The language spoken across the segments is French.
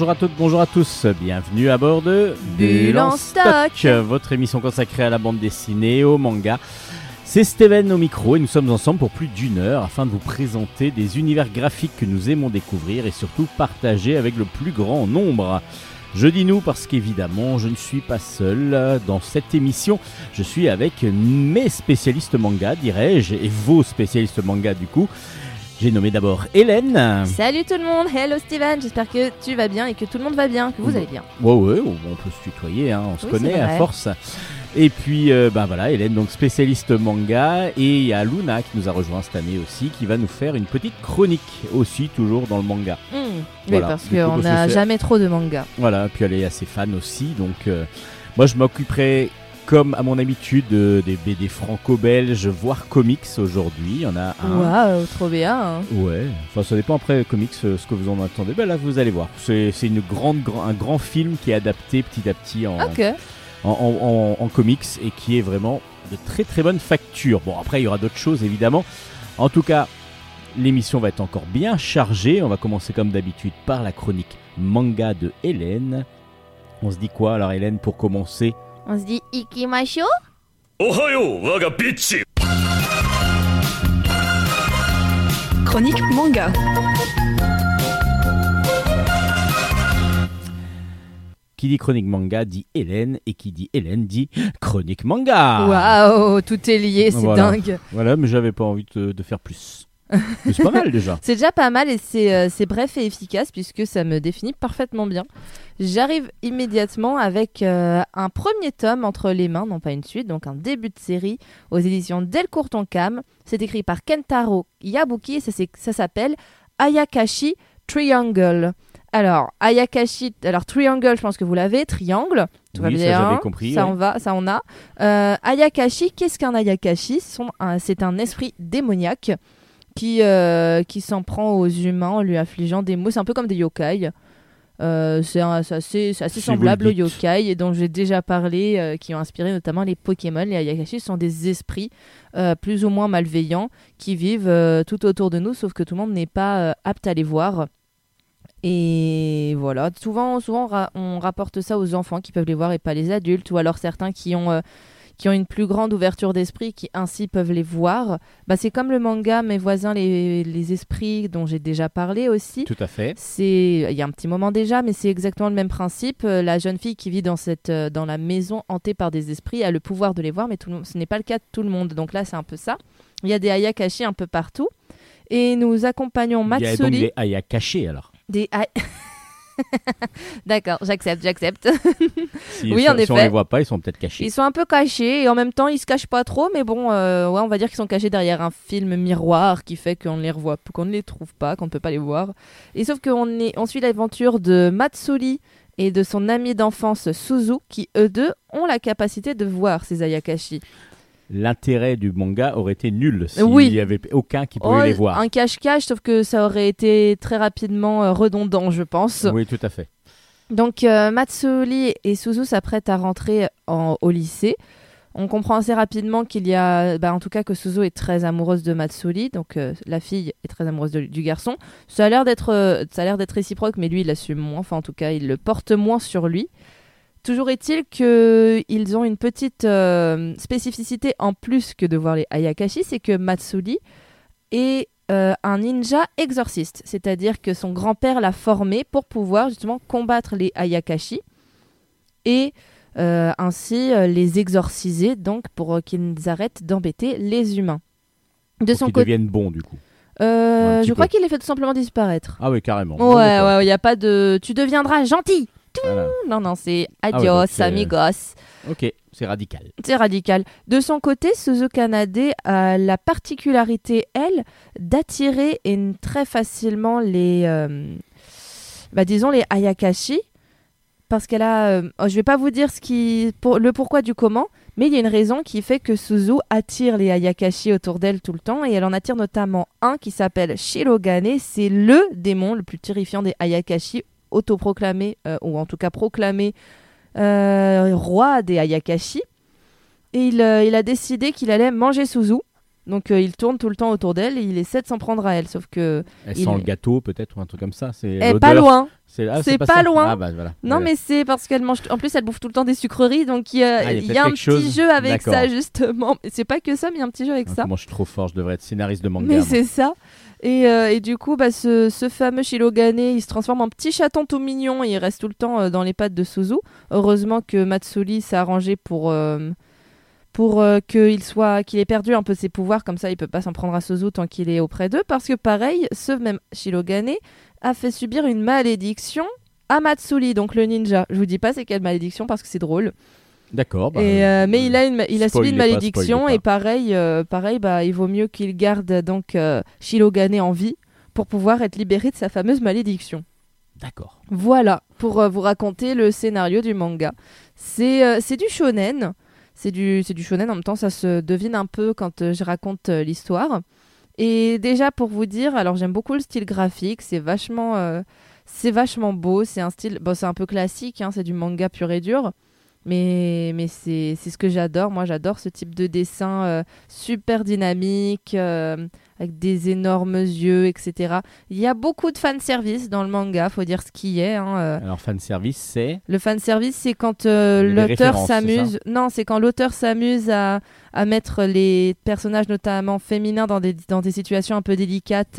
Bonjour à toutes, bonjour à tous, bienvenue à bord de Bulle en stock. votre émission consacrée à la bande dessinée et au manga. C'est Steven au micro et nous sommes ensemble pour plus d'une heure afin de vous présenter des univers graphiques que nous aimons découvrir et surtout partager avec le plus grand nombre. Je dis nous parce qu'évidemment je ne suis pas seul dans cette émission, je suis avec mes spécialistes manga dirais-je et vos spécialistes manga du coup. J'ai nommé d'abord Hélène. Salut tout le monde, hello Steven, j'espère que tu vas bien et que tout le monde va bien, que vous allez bien. Ouais ouais, on peut se tutoyer, hein, on se Oui, connaît à force. Et puis euh, ben voilà, Hélène donc spécialiste manga et il y a Luna qui nous a rejoint cette année aussi qui va nous faire une petite chronique aussi toujours dans le manga. Hmm, Oui, parce qu'on n'a jamais trop de manga. Voilà, puis elle est assez fan aussi donc euh, moi je m'occuperai comme à mon habitude euh, des BD franco-belges voire comics aujourd'hui, il y en a un. Waouh, trop bien. hein. Ouais, enfin ça dépend après comics euh, ce que vous en attendez. Ben là vous allez voir, c'est c'est une grande, grand- un grand film qui est adapté petit à petit en, Ok. en, en- en- en comics et qui est vraiment de très très bonne facture. Bon après il y aura d'autres choses évidemment. En tout cas, l'émission va être encore bien chargée. On va commencer comme d'habitude par la chronique manga de Hélène. On se dit quoi alors Hélène pour commencer on se dit Ikimasho Ohayo, waga Chronique manga. Qui dit chronique manga dit Hélène et qui dit Hélène dit chronique manga. Waouh, tout est lié, c'est dingue. Voilà, mais j'avais pas envie de faire plus. C'est pas mal déjà. C'est déjà pas mal et c'est euh, c'est bref et efficace puisque ça me définit parfaitement bien. J'arrive immédiatement avec euh, un premier tome entre les mains, non pas une suite, donc un début de série aux éditions Delcourt Tonkam. C'est écrit par Kentaro Yabuki et ça, ça s'appelle Ayakashi Triangle. Alors, Ayakashi, alors Triangle, je pense que vous l'avez, Triangle, tout va Oui, ça, bien, j'avais compris, ça ouais. on va, ça on a. Euh, Ayakashi, qu'est-ce qu'un Ayakashi? Un- C'est un esprit démoniaque qui, euh, qui s'en prend aux humains en lui infligeant des mots. C'est un peu comme des yokai. Euh, c'est assez, assez semblable le aux yokai et dont j'ai déjà parlé, euh, qui ont inspiré notamment les Pokémon. Les Ayakashi sont des esprits euh, plus ou moins malveillants qui vivent tout autour de nous, sauf que tout le monde n'est pas apte à les voir. Et voilà, souvent, souvent on, ra- on rapporte ça aux enfants qui peuvent les voir et pas les adultes, ou alors certains qui ont, qui ont une plus grande ouverture d'esprit qui ainsi peuvent les voir. Bah, c'est comme le manga Mes voisins les, les esprits dont j'ai déjà parlé aussi. Tout à fait. C'est il y a un petit moment déjà, mais c'est exactement le même principe. Euh, La jeune fille qui vit dans cette euh, dans la maison hantée par des esprits a le pouvoir de les voir, mais tout le monde- ce n'est pas le cas de tout le monde. Donc là, c'est un peu ça. Il y a des ayakashi un peu partout. Et nous accompagnons Il y a donc Matsuri. des Aya cachés alors. Des D'accord, j'accepte, j'accepte. Si, Oui, si- en si on les voit pas, ils sont peut-être cachés. Ils sont un peu cachés et en même temps ils se cachent pas trop, mais bon, euh, ouais, on va dire qu'ils sont cachés derrière un film miroir qui fait qu'on ne les revoit, qu'on ne les trouve pas, qu'on ne peut pas les voir. Et sauf qu'on est, on suit l'aventure de Matsuri et de son ami d'enfance Suzu, qui eux deux ont la capacité de voir ces Ayakashi. L'intérêt du manga aurait été nul s'il Oui. n'y avait aucun qui pouvait Oh, les voir. Un cache-cache, sauf que ça aurait été très rapidement euh, redondant, je pense. Oui, tout à fait. Donc euh, et Suzu s'apprêtent à rentrer en- au lycée. On comprend assez rapidement qu'il y a, bah, en tout cas que Suzu est très amoureuse de Matsuri, donc euh, la fille est très amoureuse de- du garçon. Ça a l'air d'être, euh, ça a l'air d'être réciproque, mais lui il assume moins. Enfin en tout cas il le porte moins sur lui. Toujours est-il qu'ils ont une petite euh, spécificité en plus que de voir les Ayakashi, c'est que Matsuri est euh, un ninja exorciste, c'est-à-dire que son grand-père l'a formé pour pouvoir justement combattre les Ayakashi et euh, ainsi les exorciser, donc pour qu'ils arrêtent d'embêter les humains. De Pour son qu'ils côté, deviennent bons du coup. je crois qu'il les fait tout simplement disparaître. Ah oui, carrément. Ouais, ouais, il n'y a pas de. Tu deviendras gentil. Voilà. Non, non, c'est ouais, adios, donc amigos. Ok, c'est radical. C'est radical. De son côté, Suzu Kanade a la particularité, elle, d'attirer et très facilement les, euh, bah, disons les Ayakashi, parce qu'elle a, euh, oh, je vais pas vous dire ce qui, pour, le pourquoi du comment, mais il y a une raison qui fait que Suzu attire les Ayakashi autour d'elle tout le temps, et elle en attire notamment un qui s'appelle Shirogane, c'est le démon le plus terrifiant des Ayakashi, autoproclamé, euh, ou en tout cas proclamé euh, roi des Ayakashi. Et il, euh, il a décidé qu'il allait manger Suzu. Donc euh, il tourne tout le temps autour d'elle et il essaie de s'en prendre à elle. Sauf que. Elle Il sent le gâteau peut-être ou un truc comme ça. C'est pas loin. C'est ah, pas loin. Ah, bah, voilà. Non, Voilà. mais c'est parce qu'elle mange. En plus, elle bouffe tout le temps des sucreries. Donc il y a, Ah, il y a il y peut-être a un petit chose. jeu avec ça, justement. C'est pas que ça, mais il y a un petit jeu avec ça. Moi je suis trop fort, je devrais être scénariste de manga. Mais c'est ça. Et, euh, et du coup, bah, ce, fameux Shirogane, il se transforme en petit chaton tout mignon et il reste tout le temps euh, dans les pattes de Suzu. Heureusement que Matsuri s'est arrangé pour, euh, pour qu'il soit qu'il ait perdu un peu ses pouvoirs, comme ça il peut pas s'en prendre à Suzu tant qu'il est auprès d'eux. Parce que pareil, ce même Shirogane a fait subir une malédiction à Matsuri, donc le ninja. Je vous dis pas c'est quelle malédiction parce que c'est drôle. D'accord. bah, Et, euh, mais il a, une, il a subi une malédiction et pareil, euh, pareil bah, il vaut mieux qu'il garde donc euh, Shirogane en vie pour pouvoir être libéré de sa fameuse malédiction. D'accord. Voilà pour euh, vous raconter le scénario du manga. C'est c'est du shonen, c'est du, du shonen en même temps, ça se devine un peu quand je raconte l'histoire. Et déjà pour vous dire, alors j'aime beaucoup le style graphique, c'est vachement, c'est vachement beau, c'est un style, bon c'est un peu classique, hein, c'est du manga pur et dur. Mais, mais c'est ce que j'adore. Moi, j'adore ce type de dessin euh, super dynamique, euh, avec des énormes yeux, etc. Il y a beaucoup de fanservice dans le manga, faut dire ce qui est. hein, euh. Alors fan service c'est? Le fanservice, c'est quand euh, y l'auteur s'amuse. Non, c'est quand l'auteur s'amuse à, à mettre les personnages, notamment féminins, dans des, dans des situations un peu délicates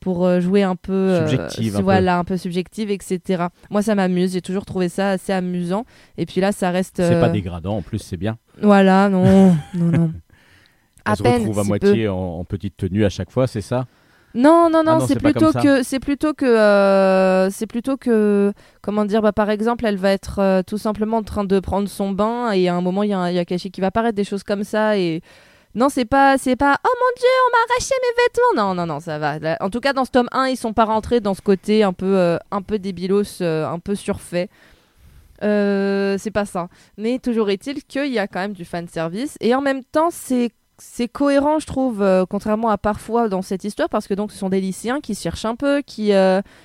pour euh, jouer un peu. euh, Subjective, un peu. voilà, un peu subjective, etc. Moi, ça m'amuse. J'ai toujours trouvé ça assez amusant. Et puis là, ça reste. c'est euh, pas dégradant en plus c'est bien. Voilà, non, non, non. À se peine, retrouve à si moitié en, en petite tenue à chaque fois, c'est ça? Non, non, non, Ah non, c'est plutôt que c'est plutôt que euh, c'est plutôt que comment dire bah par exemple elle va être euh, tout simplement en train de prendre son bain et à un moment il y a un Yakashi qui va apparaître des choses comme ça et non c'est pas c'est pas oh mon dieu on m'a arraché mes vêtements. Non non non ça va. En tout cas dans ce tome 1 ils sont pas rentrés dans ce côté un peu euh, un peu débilos euh, un peu surfait. Euh, c'est pas ça. Mais toujours est-il qu'il y a quand même du fan service et en même temps c'est c'est cohérent, je trouve, contrairement à parfois dans cette histoire, parce que donc ce sont des lycéens qui cherchent un peu, qui,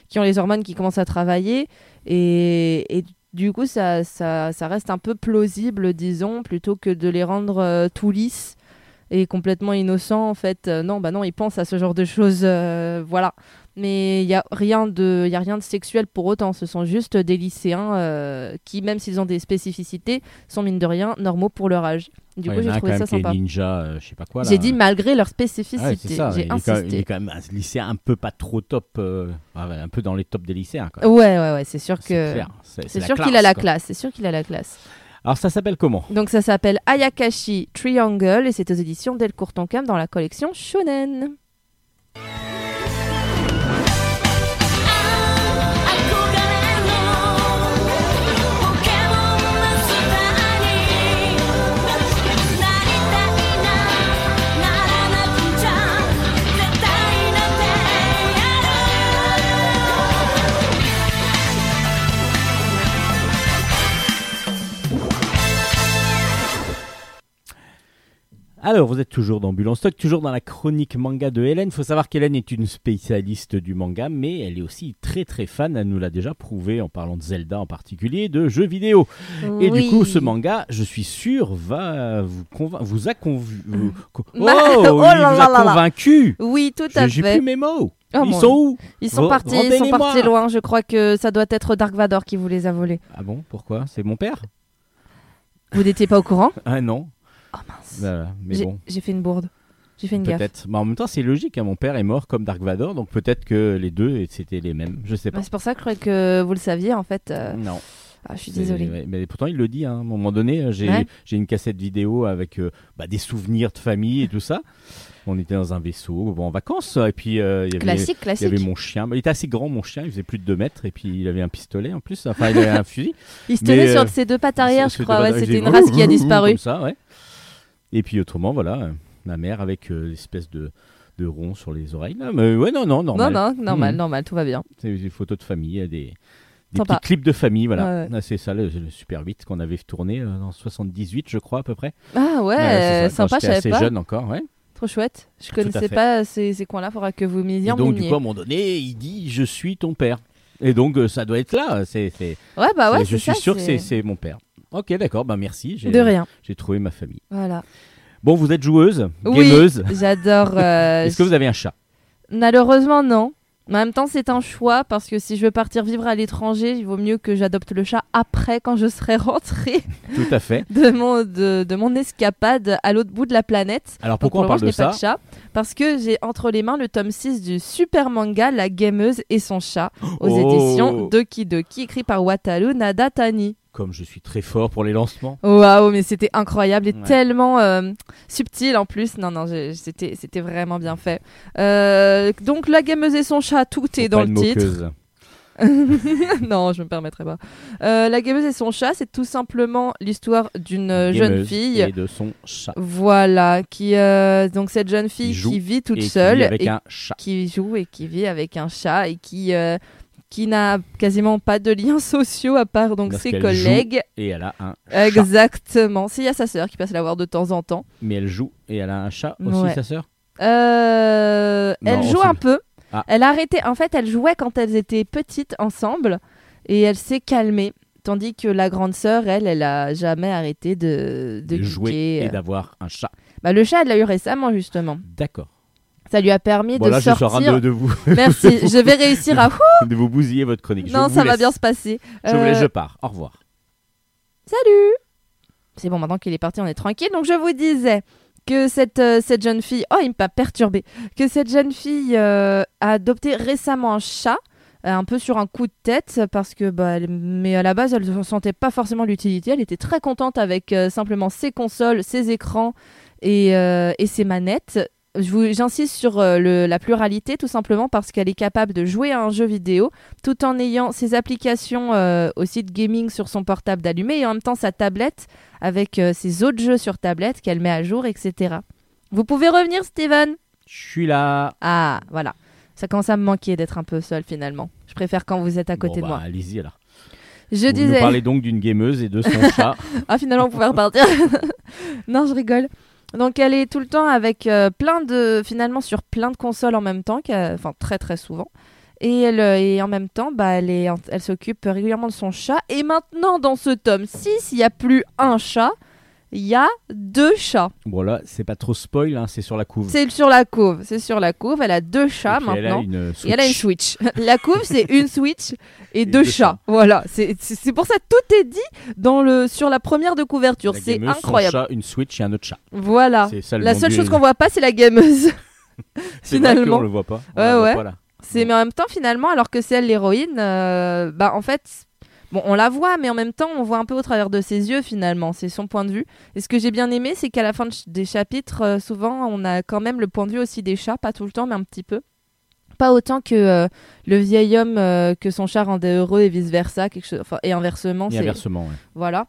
qui ont les hormones qui commencent à travailler, et, et du coup, ça, ça, ça reste un peu plausible, disons, plutôt que de les rendre tout lisses et complètement innocents. En fait, Euh, non, bah non, ils pensent à ce genre de choses, euh, voilà. Mais il y a rien de, y a rien de sexuel pour autant. Ce sont juste des lycéens euh, qui, même s'ils ont des spécificités, sont mine de rien normaux pour leur âge. Du Ouais, coup, j'ai trouvé ça sympa. ninja, je sais pas quoi. J'ai dit malgré leur Ah spécificité. ouais. J'ai même, il insisté. est quand même un lycéen un peu pas trop top, un peu dans les tops des lycéens. Quoi. Ouais, ouais, ouais, c'est sûr que. c'est sûr qu'il a la classe. C'est sûr qu'il a la classe. Alors ça s'appelle comment Donc ça s'appelle Ayakashi Triangle et c'est aux éditions Delcourt Tonkam dans la collection Shonen. Alors, vous êtes toujours dans Bulle en Stock, toujours dans la chronique manga de Hélène. Il faut savoir qu'Hélène est une spécialiste du manga, mais elle est aussi très très fan, elle nous l'a déjà prouvé en parlant de Zelda en particulier, de jeux vidéo. Et du coup, ce manga, je suis sûr, va vous, vous a convu... vous- co- Oh, Ma- il Oh vous a convaincu. Oui, tout à J'ai fait. plus mes mots. Oh, Ils sont où Ils sont partis, ils sont partis loin. Je crois que ça doit être Dark Vador qui vous les a volés. Ah bon? Pourquoi? C'est mon père? Vous n'étiez pas au courant? Ah non. Oh mince. Voilà, Mais J'ai bon, j'ai fait une bourde. J'ai fait une gaffe. peut-être. Mais en même temps, c'est logique, hein, mon père est mort comme Dark Vador, donc peut-être que les deux, c'était les mêmes. Je sais pas. Bah, C'est pour ça que je croyais que vous le saviez en fait. euh, Non. ah, je suis désolée. mais pourtant, il le dit. hein. À un moment donné, euh, j'ai Ouais. j'ai une cassette vidéo avec euh, bah, des souvenirs de famille et tout ça. On était dans un vaisseau, bon, en vacances, et puis euh, il y avait, Classique, il y classique. avait mon chien. Bah, il était assez grand, mon chien, il faisait plus de 2 mètres, et puis il avait un pistolet en plus. Enfin, il avait un fusil. Il se tenait mais, sur euh, ses deux pattes arrière, je crois. Ouais, C'était une race qui a disparu. Comme ça, ouais. Et puis autrement, voilà, euh, ma mère avec euh, l'espèce de, de rond sur les oreilles. Là. Mais ouais, non, non, normal. Non, non, normal, Mhm. normal, tout va bien. C'est des photos de famille, euh, des, des petits clips de famille, voilà. Ouais, ouais. Ah, C'est ça le, le Super 8 qu'on avait tourné en 78, je crois, à peu près. Ah ouais, ça, sympa, je savais pas. jeune encore, ouais. Trop chouette. Je Tout connaissais pas ces, ces coins-là, faudra que vous m'y donc, du coup, à un moment donné, il dit Je suis ton père. Et donc, ça doit être là. C'est, Ouais, bah ouais, c'est- je suis ça, sûr que c'est mon père. Ok, d'accord, bah merci. J'ai, De rien. J'ai trouvé ma famille. Voilà. Bon, vous êtes joueuse, Oui, gameuse. j'adore. euh, Est-ce que vous avez un chat? Malheureusement, non. Mais en même temps, c'est un choix parce que si je veux partir vivre à l'étranger, il vaut mieux que j'adopte le chat après, quand je serai rentrée Tout à fait. de mon, de, de mon escapade à l'autre bout de la planète. Alors Donc, pourquoi pour on le parle de ça pas de chat Parce que j'ai entre les mains le tome 6 du super manga La Gameuse et son chat aux Oh. éditions Doki Doki, écrit par Wataru Nadatani. Comme je suis très fort pour les lancements. Waouh, mais c'était incroyable et Ouais. tellement euh, subtil en plus. Non, non, c'était c'était vraiment bien fait. Euh, donc, La Gameuse et son chat, tout est dans le titre. non, je me permettrai pas. Euh, la gameuse et son chat, c'est tout simplement l'histoire d'une jeune fille. Et de son chat. Voilà, qui euh, donc cette jeune fille Qui qui vit toute et qui seule avec et un chat. qui joue et qui vit avec un chat et qui euh, qui n'a quasiment pas de liens sociaux à part donc ses collègues. Et elle a un chat. Exactement. S'il y a sa sœur qui passe la voir de temps en temps. Mais elle joue et elle a un chat aussi, Ouais. sa sœur? Euh, Non, elle joue un peu. Ah. Elle a arrêté. En fait, elle jouait quand elles étaient petites ensemble et elle s'est calmée. Tandis que la grande sœur, elle, elle a jamais arrêté de, de De jouer geeker. et d'avoir un chat. Bah, le chat, elle l'a eu récemment, justement. D'accord. Ça lui a permis Bon, de là, je suis en train sortir. de, de vous, Merci, je vais réussir à. de vous bousiller votre chronique. Je non, ça va bien se passer. Je vous Euh, laisse, je pars. Au revoir. Salut C'est bon, maintenant qu'il est parti, on est tranquille. Donc je vous disais que cette, euh, cette jeune fille... Oh, il m'a perturbé. Que cette jeune fille euh, a adopté récemment un chat, euh, un peu sur un coup de tête, parce que... Bah, elle- Mais à la base, elle ne sentait pas forcément l'utilité. Elle était très contente avec euh, simplement ses consoles, ses écrans et, euh, et ses manettes. Vous- J'insiste sur euh, le- la pluralité tout simplement parce qu'elle est capable de jouer à un jeu vidéo tout en ayant ses applications euh, aussi de gaming sur son portable d'allumé et en même temps sa tablette avec euh, ses autres jeux sur tablette qu'elle met à jour, etc. Vous pouvez revenir, Steven? Je suis là. Ah, voilà. Ça commence à me manquer d'être un peu seul finalement. Je préfère quand vous êtes à côté Bon, de bah, moi. Allez-y alors. Je vous disais. nous parlez donc d'une gameuse et de son chat. Ah, finalement, on pouvait repartir. non, je rigole. Donc, elle est tout le temps avec euh, plein de. Finalement, sur plein de consoles en même temps, enfin, très très souvent. Et, elle, euh, et en même temps, bah, elle, elle s'occupe régulièrement de son chat. Et maintenant, dans ce tome 6, il n'y a plus un chat, il y a deux chats. Bon là, c'est pas trop spoil, hein, c'est sur la couve. C'est sur la couve. C'est sur la couve. Elle a deux chats Et puis elle a maintenant. une Et elle a une Switch. La couve, c'est une Switch et, deux, deux chats. chats. Voilà, c'est pour ça tout est dit dans le, sur la première de couverture. C'est incroyable. chat, une Switch et un autre chat. Voilà. Ça La seule chose qu'on voit pas, c'est la gameuse. C'est vrai finalement. qu'on le voit pas. On Ouais, ouais. C'est mais en même temps finalement, alors que c'est elle l'héroïne, euh, bah en fait, bon, on la voit, mais en même temps, on voit un peu au travers de ses yeux finalement. C'est son point de vue. Et ce que j'ai bien aimé, c'est qu'à la fin de ch- des chapitres, euh, souvent, on a quand même le point de vue aussi des chats, pas tout le temps, mais un petit peu. Pas autant que euh, le vieil homme euh, que son chat rendait heureux et vice versa, quelque chose, enfin, et inversement. Et inversement, ouais. Voilà.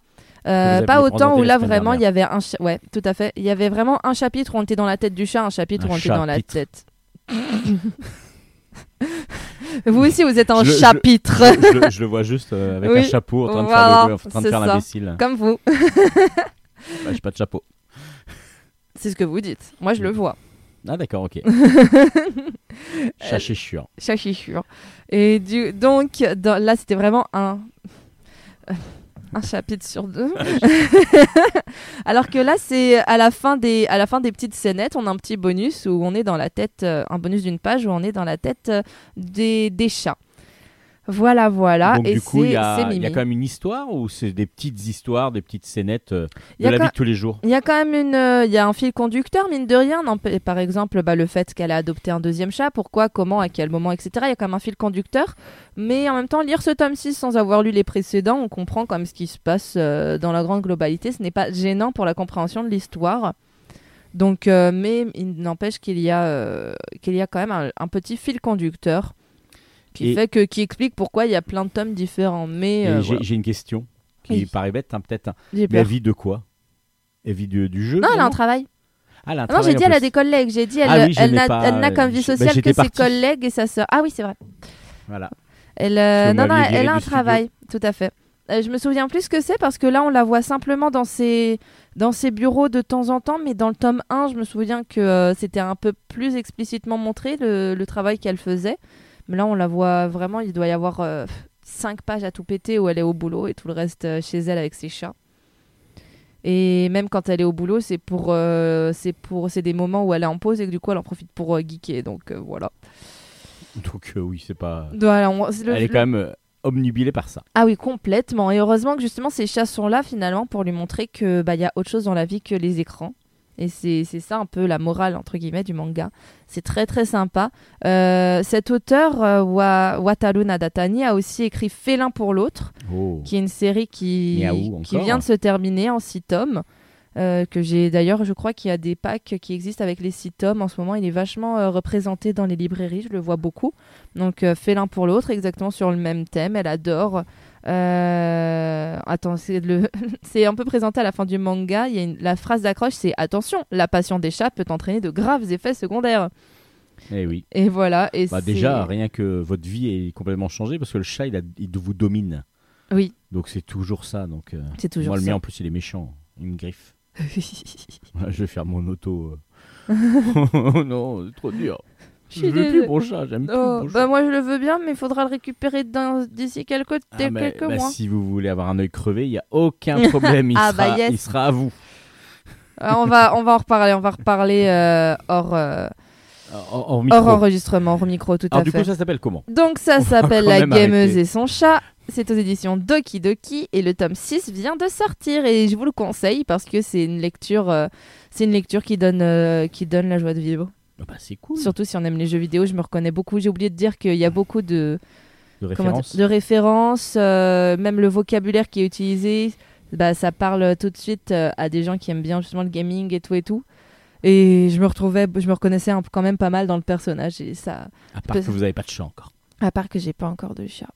Euh, pas autant où là vraiment il y avait un cha- ouais tout à fait il y avait vraiment un chapitre où on était dans la tête du chat un chapitre Un où on était dans la tête vous aussi vous êtes Je je- chapitre. je, le- je le vois juste euh, avec Oui, un chapeau en train de faire, le- en train de c'est faire l'imbécile. comme vous. Bah, j'ai pas de chapeau. c'est ce que vous dites. Moi je le vois. Ah d'accord, ok. Chat chichur et du donc dans- là c'était vraiment un un chapitre sur deux. Alors que là c'est à la fin des à la fin des petites scénettes on a un petit bonus où on est dans la tête euh, un bonus d'une page où on est dans la tête euh, des, des chats voilà voilà Donc et du coup, il c'est y, a y quand même une histoire ou c'est des petites histoires, des petites scénettes euh, de la vie de tous les jours? Il y a quand même une, euh, y a un fil conducteur, mine de rien. non, Par exemple, bah, le fait qu'elle a adopté un deuxième chat, pourquoi, comment, à quel moment, etc. Il y a quand même un fil conducteur. Mais en même temps, lire ce tome 6 sans avoir lu les précédents, on comprend quand même ce qui se passe euh, dans la grande globalité. Ce n'est pas gênant pour la compréhension de l'histoire. Donc, euh, mais il n'empêche qu'il y qu'il y a quand même un, un petit fil conducteur qui Et- fait que, qui explique pourquoi il y a plein de tomes différents. Mais euh, j'ai voilà. une question qui Oui. paraît bête, hein, peut-être. hein. Mais elle vit de quoi? Elle vit du jeu Non, elle a un travail. Ah, Ah non, j'ai dit elle a des collègues. J'ai dit elle, Ah oui, elle n'a comme vie bah, sociale j'étais que ses collègues et sa sœur. Ah oui, c'est vrai. Voilà. Elle, euh, non, non, elle a un studio. travail, tout à fait. Euh, je me souviens plus ce que c'est parce que là, on la voit simplement dans ses, dans ses bureaux de temps en temps, mais dans le tome 1, je me souviens que euh, c'était un peu plus explicitement montré le, le travail qu'elle faisait. Mais là, on la voit vraiment, il doit y avoir 5 pages à tout péter où elle est au boulot et tout le reste euh, chez elle avec ses chats. Et même quand elle est au boulot, c'est pour, euh, c'est pour, c'est des moments où elle est en pause et que du coup elle en profite pour euh, geeker. Donc euh, voilà. Donc euh, oui, c'est pas. Voilà, on- c'est le- Elle est le- quand même euh, obnubilée par ça. Ah oui, complètement. Et heureusement que justement ces chats sont là finalement pour lui montrer que bah il y a autre chose dans la vie que les écrans. Et c'est ça un peu la morale entre guillemets du manga. C'est très très sympa. Euh, cet auteur euh, Wa- Wataru Nadatani a aussi écrit Félin pour l'autre, Oh. qui est une série qui Miaou, qui vient de se terminer en six tomes. euh, que j'ai d'ailleurs, je crois qu'il y a des packs qui existent avec les six tomes. En ce moment, il est vachement euh, représenté dans les librairies, je le vois beaucoup. Donc, euh, l'un pour l'autre, exactement sur le même thème. Elle adore. Euh, Attends, c'est le... un peu présenté à la fin du manga. Il y a une- La phrase d'accroche, c'est attention, la passion des chats peut entraîner de graves effets secondaires. Eh oui. Et voilà. Et Bah, déjà, rien que votre vie est complètement changée parce que le chat, il, a- il vous domine. Oui, Donc c'est toujours ça. Donc, euh, c'est toujours moi, le mien, en plus, il est méchant. Il me griffe. Voilà, je vais faire mon auto. euh. oh non, c'est trop dur. Je veux plus mon chat, j'aime plus Oh, mon bah chat. moi je le veux bien, mais il faudra le récupérer d'ici quelques, Ah, quelques bah, mois. si vous voulez avoir un œil crevé, il n'y a aucun problème. Il, Ah, sera, bah, yes. il sera à vous. Euh, on va on va en reparler, on va reparler euh, hors euh, micro. hors enregistrement, hors micro, tout Alors à du fait. coup, ça s'appelle comment? Donc ça s'appelle La gameuse arrêter. et son chat. C'est aux éditions Doki Doki et le tome 6 vient de sortir et je vous le conseille parce que c'est une lecture euh, c'est une lecture qui donne euh, qui donne la joie de vivre. Ah bah, C'est cool. Surtout si on aime les jeux vidéo, je me reconnais beaucoup. J'ai oublié de dire qu'il y a beaucoup de références, euh, même le vocabulaire qui est utilisé, bah, ça parle tout de suite euh, à des gens qui aiment bien justement le gaming et tout et tout. Et je me retrouvais, je me reconnaissais un quand même pas mal dans le personnage et ça, À part que vous n'avez pas de chat encore. à part que j'ai pas encore de chat.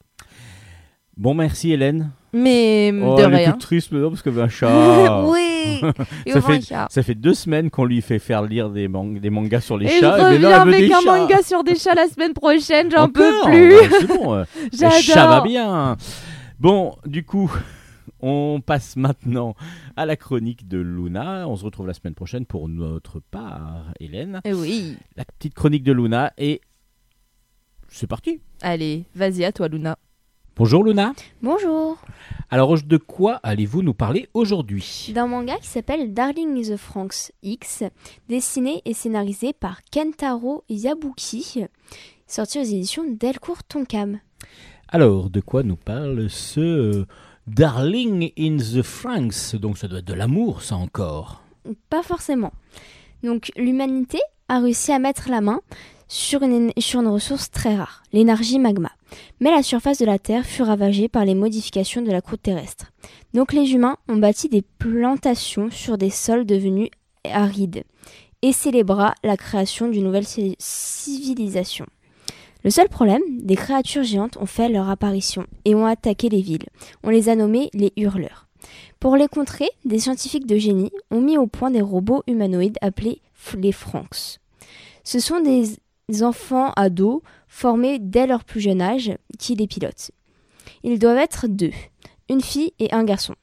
Bon, merci Hélène. Mais Oh, de est rien. toute triste maintenant parce veut un chat. oui. Et Ça fait- chat. Ça fait deux semaines qu'on lui fait faire lire des, man- des mangas sur les Et chats. je mais reviens veut avec un chats. manga sur des chats la semaine prochaine, j'en peux plus. Ouais, C'est bon. euh, J'adore. Le chat va bien. Bon, du coup, on passe maintenant à la chronique de Luna. On se retrouve la semaine prochaine pour notre part, Hélène. Eh Oui. La petite chronique de Luna et c'est parti. Allez, vas-y à toi Luna. Bonjour Luna. Bonjour. Alors de quoi allez-vous nous parler aujourd'hui? D'un manga qui s'appelle Darling in the Franks X, dessiné et scénarisé par Kentaro Yabuki, sorti aux éditions Delcourt Tonkam. Alors de quoi nous parle ce euh, Darling in the Franks Donc ça doit être de l'amour ça encore. Pas forcément. Donc l'humanité a réussi à mettre la main sur une, ressource très rare, l'énergie magma. Mais la surface de la Terre fut ravagée par les modifications de la croûte terrestre. Donc les humains ont bâti des plantations sur des sols devenus arides et célébra la création d'une nouvelle ci- civilisation. Le seul problème, des créatures géantes ont fait leur apparition et ont attaqué les villes. On les a nommés les hurleurs. Pour les contrer, des scientifiques de génie ont mis au point des robots humanoïdes appelés les Franks. Ce sont des enfants ados formés dès leur plus jeune âge qui les pilotent. Ils doivent être deux, une fille et un garçon.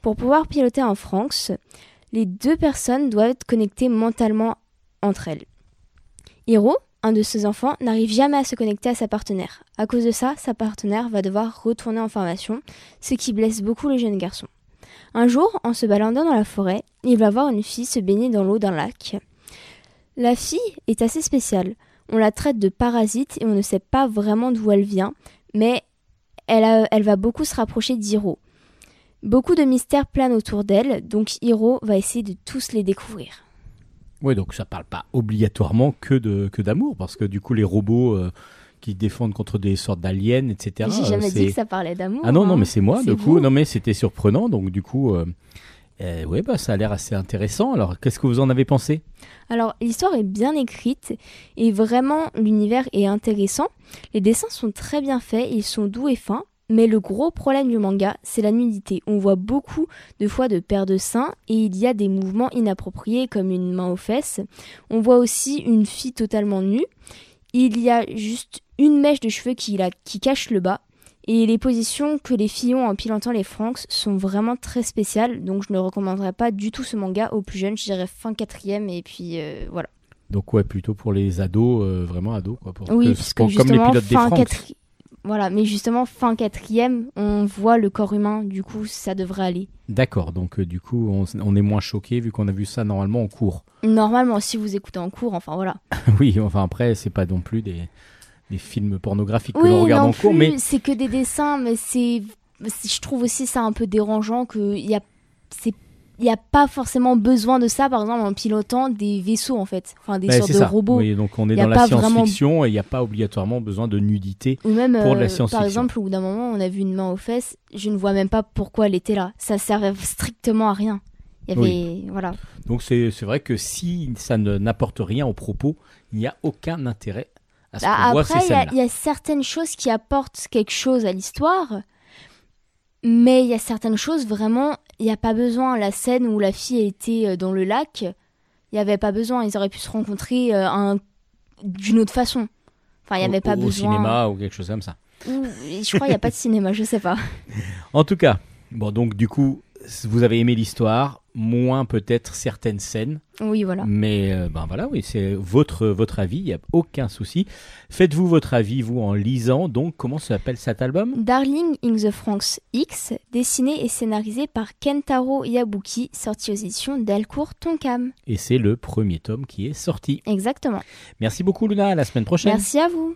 Pour pouvoir piloter un Franks, les deux personnes doivent être connectées mentalement entre elles. Hiro, un de ces enfants, n'arrive jamais à se connecter à sa partenaire. À cause de ça, sa partenaire va devoir retourner en formation, ce qui blesse beaucoup le jeune garçon. Un jour, en se baladant dans la forêt, il va voir une fille se baigner dans l'eau d'un lac. La fille est assez spéciale. On la traite de parasite et on ne sait pas vraiment d'où elle vient, mais elle, a- elle va beaucoup se rapprocher d'Hiro. Beaucoup de mystères planent autour d'elle, donc Hiro va essayer de tous les découvrir. Oui, donc ça parle pas obligatoirement que de que d'amour, parce que du coup les robots euh, qui défendent contre des sortes d'aliens, etc. J'ai jamais euh, dit que ça parlait d'amour. Ah non, non, hein. mais c'est moi, du coup. vous. Non, mais c'était surprenant, donc du coup, euh, euh, ouais, bah, ça a l'air assez intéressant. Alors, qu'est-ce que vous en avez pensé? Alors, l'histoire est bien écrite et vraiment l'univers est intéressant. Les dessins sont très bien faits, ils sont doux et fins. Mais le gros problème du manga, c'est la nudité. On voit beaucoup de fois de paires de seins et il y a des mouvements inappropriés comme une main aux fesses. On voit aussi une fille totalement nue. Il y a juste une mèche de cheveux qui, la- qui cache le bas. Et les positions que les filles ont en pilotant les Franks sont vraiment très spéciales. Donc je ne recommanderais pas du tout ce manga aux plus jeunes. Je dirais fin quatrième et puis euh, voilà. Donc, ouais, plutôt pour les ados, euh, vraiment ados, quoi. Pour Oui, que- parce que comme les pilotes des fin Franks. quatri- voilà, mais justement, fin quatrième, on voit le corps humain, du coup, ça devrait aller. D'accord, donc euh, du coup, on, on est moins choqué vu qu'on a vu ça normalement en cours. Normalement, si vous écoutez en cours, enfin voilà. oui, enfin après, c'est pas non plus des, des films pornographiques que oui, l'on regarde non en cours, mais c'est que des dessins, mais c'est, je trouve aussi ça un peu dérangeant que il y a, c'est, il y a pas forcément besoin de ça, par exemple, en pilotant des vaisseaux en fait, enfin des bah, sortes c'est de ça. robots. Oui, donc on est dans la vraiment- science-fiction et il n'y a pas obligatoirement besoin de nudité. Ou même, Pour de la euh, science-fiction. par exemple, au bout d'un moment, on a vu une main aux fesses. Je ne vois même pas pourquoi elle était là. Ça servait strictement à rien. Il y avait, voilà. Donc c'est vrai que si ça n'apporte rien au propos, il n'y a aucun intérêt à ce Bah, voit après, il y, a- y certaines choses qui apportent quelque chose à l'histoire, mais il y a certaines choses vraiment, il n'y a pas besoin. La scène où la fille était euh, dans le lac, il n'y avait pas besoin. Ils auraient pu se rencontrer euh, un- d'une autre façon. Enfin, il n'y Au- avait pas au, besoin. cinéma ou quelque chose comme ça. Ou- je crois qu'il n'y a pas de cinéma, je sais pas. En tout cas, bon donc du coup, vous avez aimé l'histoire, moins peut-être certaines scènes, Oui, voilà. mais euh, ben voilà, oui, c'est votre votre avis, il n'y a aucun souci. Faites-vous votre avis vous en lisant. Donc comment s'appelle cet album? Darling in the Franxx X, dessiné et scénarisé par Kentaro Yabuki, sorti aux éditions Delcourt Tonkam. Et c'est le premier tome qui est sorti. Exactement. Merci beaucoup Luna, à la semaine prochaine. Merci à vous.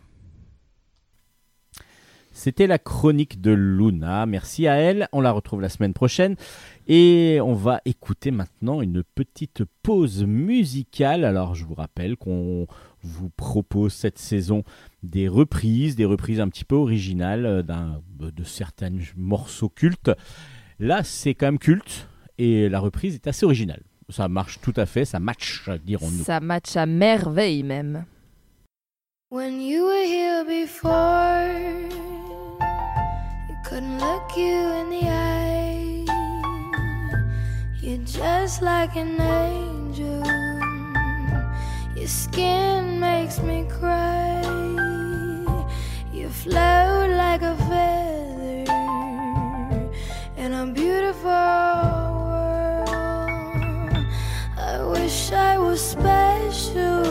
C'était la chronique de Luna. Merci à elle. On la retrouve la semaine prochaine. Et on va écouter maintenant une petite pause musicale. Alors, je vous rappelle qu'on vous propose cette saison des reprises, des reprises un petit peu originales euh, d'un- de certains morceaux cultes. Là, c'est quand même culte et la reprise est assez originale. Ça marche tout à fait, ça match, dirons-nous. Ça match à merveille même. When you were here before, couldn't look you in the eye. You're just like an angel. Your skin makes me cry. You float like a feather in a beautiful world. I wish I was special.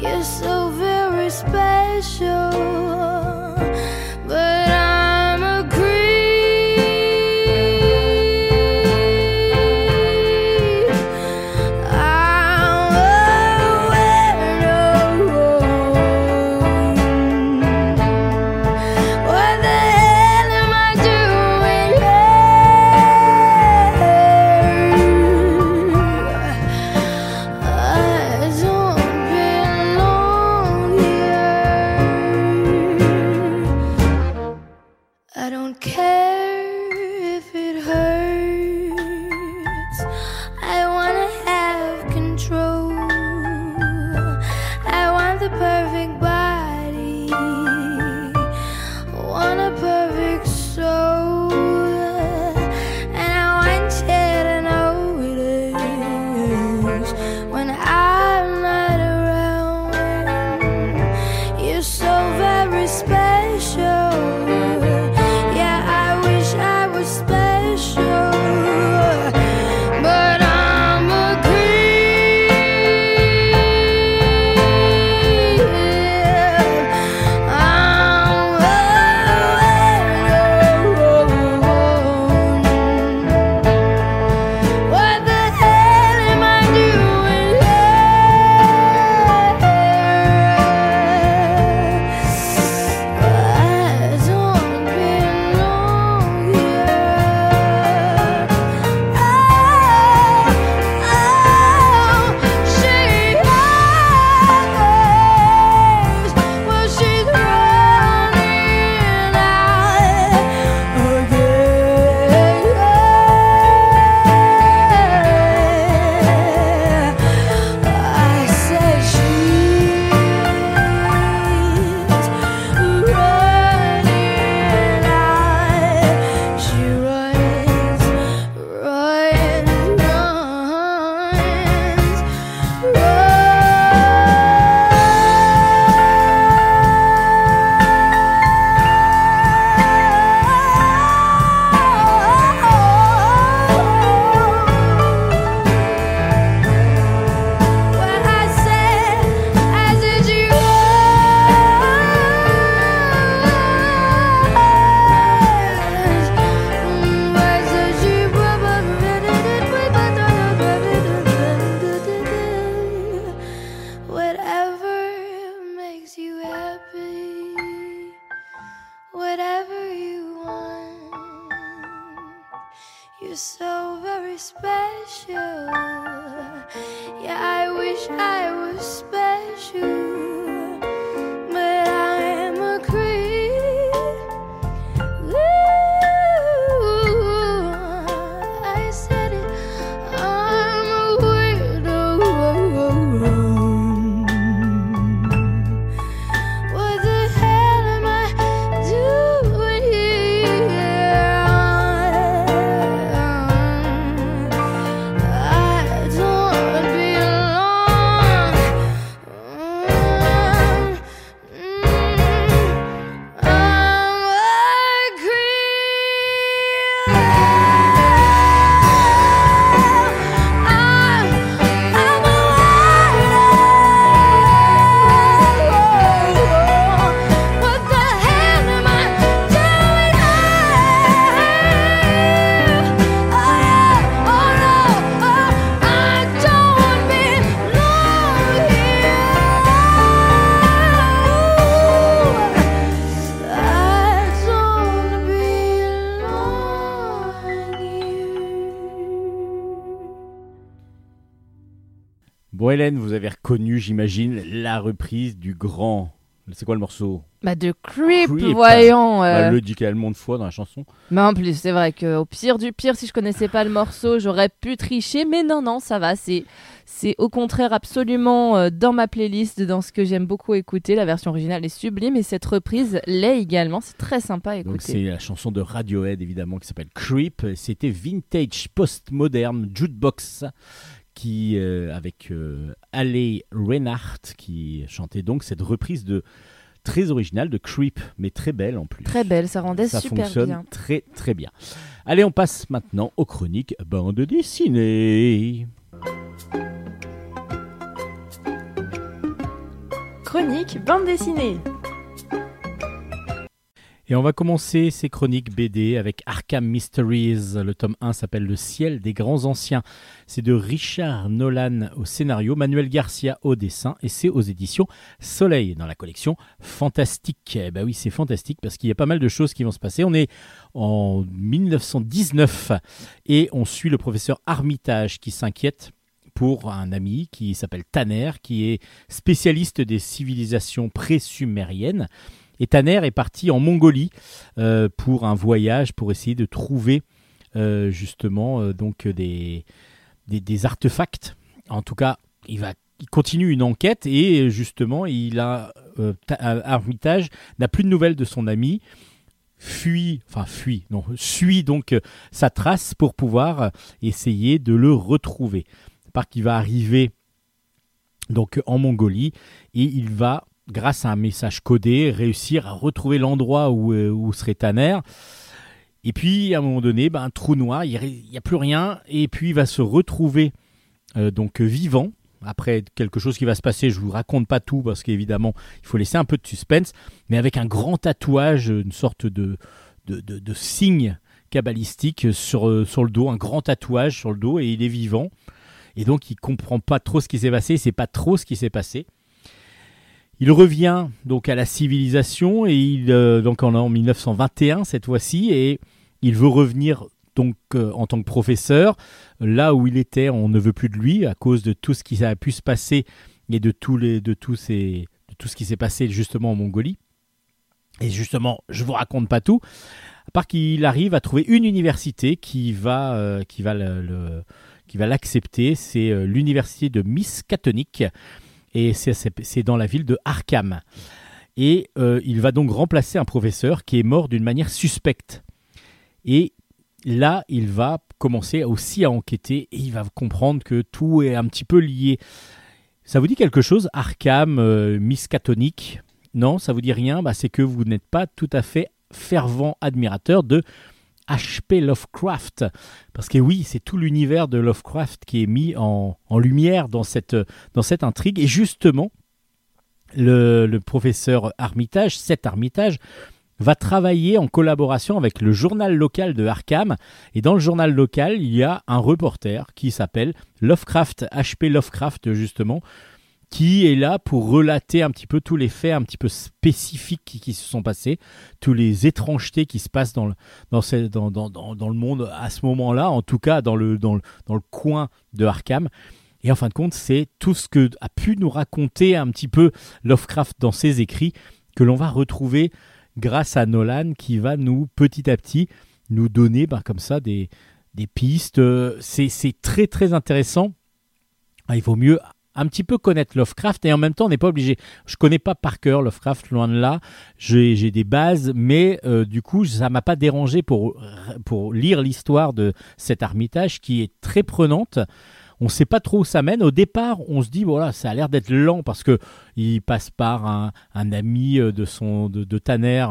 You're so very special, Bon, Hélène, vous avez reconnu, j'imagine, la reprise du grand. C'est quoi le morceau? Bah de creep, Creep. voyons. euh. Elle le dit tellement de fois dans la chanson. Mais en plus, c'est vrai que au pire du pire, si je connaissais pas le morceau, j'aurais pu tricher. Mais non, non, ça va. C'est, c'est au contraire absolument euh, dans ma playlist, dans ce que j'aime beaucoup écouter. La version originale est sublime et cette reprise l'est également. C'est très sympa à Donc écouter. c'est la chanson de Radiohead évidemment qui s'appelle Creep. C'était vintage post-moderne jukebox qui euh, avec euh, Halle Reinhardt qui chantait donc cette reprise de très originale de Creep mais très belle en plus. Très belle, ça rendait Ça super fonctionne bien. très très bien. Allez, on passe maintenant aux chroniques bande dessinée. Chronique bande dessinée. Et on va commencer ces chroniques BD avec Arkham Mysteries. Le tome 1 s'appelle Le ciel des grands anciens. C'est de Richard Nolan au scénario, Manuel Garcia au dessin et c'est aux éditions Soleil dans la collection Fantastique. Eh ben oui, c'est fantastique parce qu'il y a pas mal de choses qui vont se passer. On est en 1919 et on suit le professeur Armitage qui s'inquiète pour un ami qui s'appelle Tanner, qui est spécialiste des civilisations pré-sumériennes. Et Tanner est parti en Mongolie euh, pour un voyage pour essayer de trouver euh, justement euh, donc des, des, des artefacts. En tout cas, il va il continue une enquête et justement il a Ta- Armitage n'a plus de nouvelles de son ami fuit enfin fuit non suit donc sa trace pour pouvoir essayer de le retrouver par qu'il va arriver donc en Mongolie et il va grâce à un message codé réussir à retrouver l'endroit où, euh, où serait Tanner et puis à un moment donné ben, un trou noir il n'y a plus rien et puis il va se retrouver euh, donc vivant après quelque chose qui va se passer, je vous raconte pas tout parce qu'évidemment il faut laisser un peu de suspense, mais avec un grand tatouage, une sorte de, de, de- de signe cabalistique sur, euh, sur le dos, un grand tatouage sur le dos et il est vivant. Et donc il comprend pas trop ce qui s'est passé, c'est pas trop ce qui s'est passé. Il revient donc à la civilisation et il euh, donc en, en 1921 cette fois-ci et il veut revenir donc euh, en tant que professeur là où il était, on ne veut plus de lui à cause de tout ce qui a pu se passer et de tous les de tous ces de tout ce qui s'est passé justement en Mongolie. Et justement, je vous raconte pas tout, à part qu'il arrive à trouver une université qui va euh, qui va qui va l'accepter, c'est l'université de Miskatonic et c'est- dans la ville de Arkham. Et euh, il va donc remplacer un professeur qui est mort d'une manière suspecte. Et là, il va commencer aussi à enquêter et il va comprendre que tout est un petit peu lié. Ça vous dit quelque chose Arkham, euh, Non, ça vous dit rien? Bah, C'est que vous n'êtes pas tout à fait fervent admirateur de H.P. Lovecraft. Parce que oui, c'est tout l'univers de Lovecraft qui est mis en, lumière dans cette, dans cette intrigue. Et justement, le, le professeur Armitage, cet Armitage, va travailler en collaboration avec le journal local de Arkham. Et dans le journal local, il y a un reporter qui s'appelle Lovecraft, HP Lovecraft justement, qui est là pour relater un petit peu tous les faits un petit peu spécifiques qui, se sont passés, tous les étrangetés qui se passent dans le, dans, ce- dans, dans, dans, le monde à ce moment-là, en tout cas dans le, dans le, dans le coin de Arkham. Et en fin de compte, c'est tout ce que a pu nous raconter un petit peu Lovecraft dans ses écrits que l'on va retrouver grâce à Nolan qui va nous petit à petit nous donner ben, comme ça des, des pistes. Euh, C'est c'est très très intéressant. Ah, Il vaut mieux un petit peu connaître Lovecraft et en même temps on n'est pas obligé. Je connais pas par cœur Lovecraft, loin de là. J'ai des bases, mais euh, du coup ça m'a pas dérangé pour, pour lire l'histoire de cet ermitage qui est très prenante. On ne sait pas trop où ça mène. Au départ, on se dit voilà, ça a l'air d'être lent parce que il passe par un, ami euh, de son de, de Tanner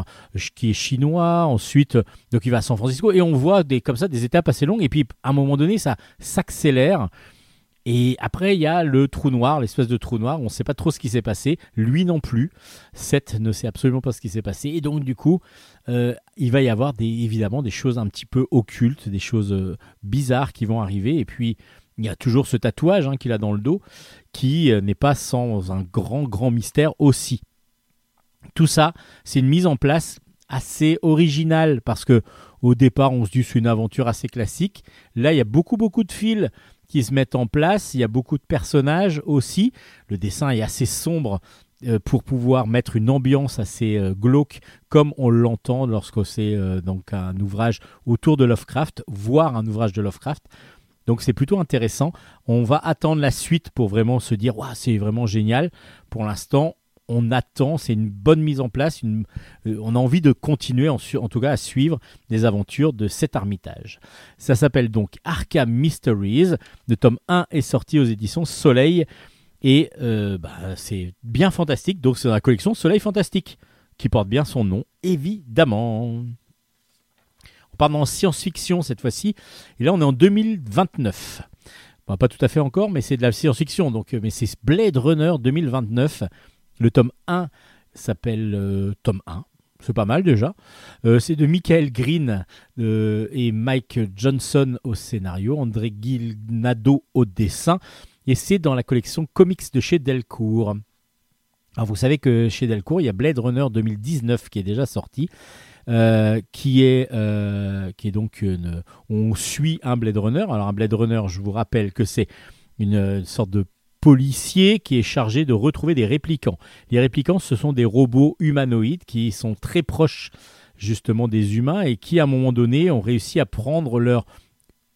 qui est chinois. Ensuite, donc il va à San Francisco et on voit des comme ça des étapes assez longues. Et puis à un moment donné, ça s'accélère. Et après, il y a le trou noir, l'espèce de trou noir. On ne sait pas trop ce qui s'est passé. Lui non plus. Seth ne sait absolument pas ce qui s'est passé. Et donc, du coup, euh, il va y avoir évidemment des choses un petit peu occultes, des choses euh, bizarres qui vont arriver. Et puis, il y a toujours ce tatouage hein, qu'il a dans le dos qui euh, n'est pas sans un grand, grand mystère aussi. Tout ça, c'est une mise en place assez originale parce que au départ, on se dit c'est une aventure assez classique. Là, il y a beaucoup, beaucoup de fils qui se mettent en place. Il y a beaucoup de personnages aussi. Le dessin est assez sombre euh, pour pouvoir mettre une ambiance assez euh, glauque comme on l'entend lorsque c'est euh, donc un ouvrage autour de Lovecraft, voire un ouvrage de Lovecraft. Donc c'est plutôt intéressant. On va attendre la suite pour vraiment se dire Ouah, c'est vraiment génial. Pour l'instant, on attend, c'est une bonne mise en place, euh, on a envie de continuer en, en tout cas à suivre des aventures de cet Armitage. Ça s'appelle donc Arkham Mysteries. Le tome 1 est sorti aux éditions Soleil et euh, bah, c'est bien fantastique. Donc c'est dans la collection Soleil Fantastique qui porte bien son nom, évidemment. On part dans science-fiction cette fois-ci. Et là, on est en 2029. Bon, pas tout à fait encore, mais c'est de la science-fiction. Donc, euh, mais c'est Blade Runner 2029. Le tome 1 s'appelle euh, tome 1. C'est pas mal déjà. Euh, c'est de Michael Green euh, et Mike Johnson au scénario, André Guilnado au dessin. Et c'est dans la collection comics de chez Delcourt. Alors vous savez que chez Delcourt, il y a Blade Runner 2019 qui est déjà sorti. qui est donc on suit un Blade Runner. Alors un Blade Runner, je vous rappelle que c'est une, sorte de policier qui est chargé de retrouver des réplicants. Les réplicants, ce sont des robots humanoïdes qui sont très proches justement des humains et qui, à un moment donné, ont réussi à prendre leur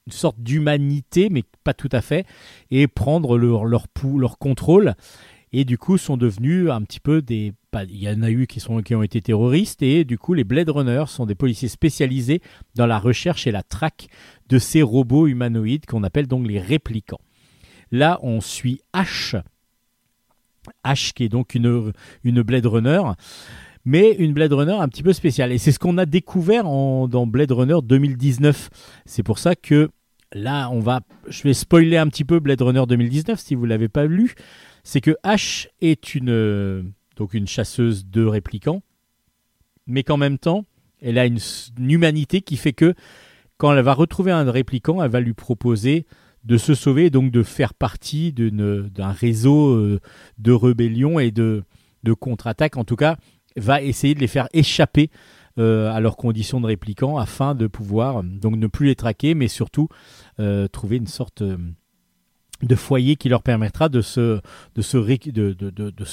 une sorte d'humanité, mais pas tout à fait, et prendre leur, leur, leur contrôle. Et du coup, sont devenus un petit peu des. pas- Il y en a eu qui, sont, qui ont été terroristes, et du coup, les Blade Runners sont des policiers spécialisés dans la recherche et la traque de ces robots humanoïdes qu'on appelle donc les réplicants. Là, on suit H. H, qui est donc une, une Blade Runner, mais une Blade Runner un petit peu spéciale. Et c'est ce qu'on a découvert en- dans Blade Runner 2019. C'est pour ça que là, on va. Je vais spoiler un petit peu Blade Runner 2019 si vous ne l'avez pas lu. C'est que H est une, donc une chasseuse de réplicants, mais qu'en même temps, elle a une, une humanité qui fait que quand elle va retrouver un réplicant, elle va lui proposer de se sauver donc de faire partie d'un réseau euh, de rébellion et de, contre-attaque. En tout cas, va essayer de les faire échapper euh, à leurs conditions de réplicants afin de pouvoir euh, donc ne plus les traquer, mais surtout trouver une sorte de foyer qui leur permettra de se,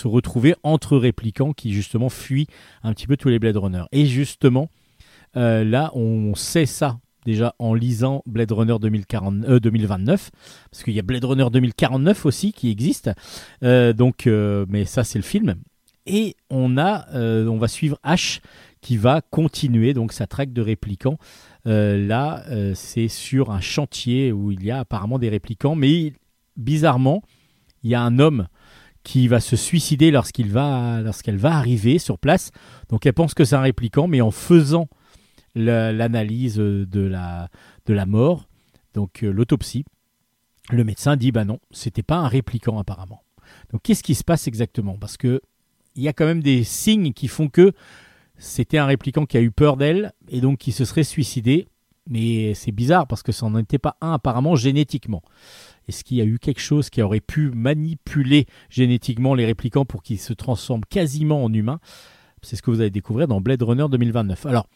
retrouver entre réplicants qui justement fuient un petit peu tous les Blade Runner. Et justement, là, on sait ça déjà en lisant Blade Runner 2040, euh, 2029, parce qu'il y a Blade Runner 2049 aussi qui existe. Euh, donc, euh, mais ça c'est le film. Et on a, euh, on va suivre H qui va continuer donc sa traque de réplicants. Euh, là, euh, c'est sur un chantier où il y a apparemment des réplicants, mais bizarrement, il y a un homme qui va se suicider lorsqu'il va, lorsqu'elle va arriver sur place. Donc elle pense que c'est un réplicant, mais en faisant l'analyse de la, de la mort, donc euh, l'autopsie, le médecin dit bah non, c'était pas un réplicant apparemment. Donc qu'est-ce qui se passe exactement? Parce que il y a quand même des signes qui font que c'était un réplicant qui a eu peur d'elle et donc qui se serait suicidé. mais c'est bizarre parce que ça n'en était pas un apparemment génétiquement. Est-ce qu'il y a eu quelque chose qui aurait pu manipuler génétiquement les réplicants pour qu'ils se transforment quasiment en humains? C'est ce que vous allez découvrir dans Blade Runner 2029. Alors,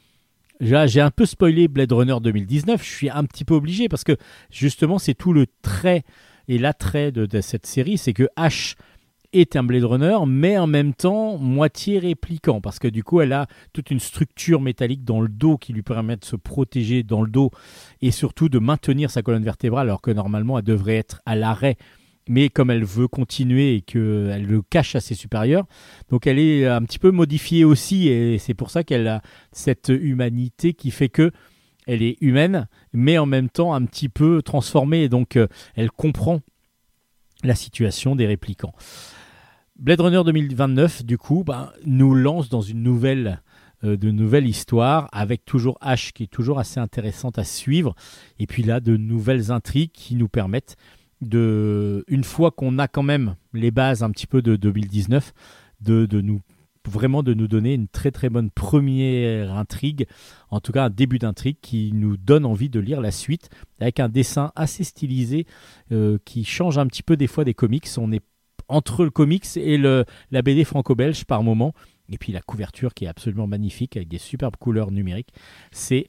j'ai un peu spoilé Blade Runner 2019. Je suis un petit peu obligé parce que justement, c'est tout le trait et l'attrait de, de cette série, c'est que H est un Blade Runner, mais en même temps moitié répliquant, parce que du coup, elle a toute une structure métallique dans le dos qui lui permet de se protéger dans le dos et surtout de maintenir sa colonne vertébrale, alors que normalement, elle devrait être à l'arrêt. Mais comme elle veut continuer et qu'elle le cache à ses supérieurs, donc elle est un petit peu modifiée aussi, et c'est pour ça qu'elle a cette humanité qui fait que elle est humaine, mais en même temps un petit peu transformée, et donc euh, elle comprend la situation des réplicants. Blade Runner 2029, du coup, ben, nous lance dans une nouvelle, euh, de nouvelle histoire, avec toujours H qui est toujours assez intéressante à suivre, et puis là, de nouvelles intrigues qui nous permettent de, une fois qu'on a quand même les bases un petit peu de 2019, de, de nous vraiment de nous donner une très très bonne première intrigue, en tout cas un début d'intrigue qui nous donne envie de lire la suite, avec un dessin assez stylisé euh, qui change un petit peu des fois des comics. On est entre le comics et le, la BD franco-belge par moment. Et puis la couverture qui est absolument magnifique avec des superbes couleurs numériques. C'est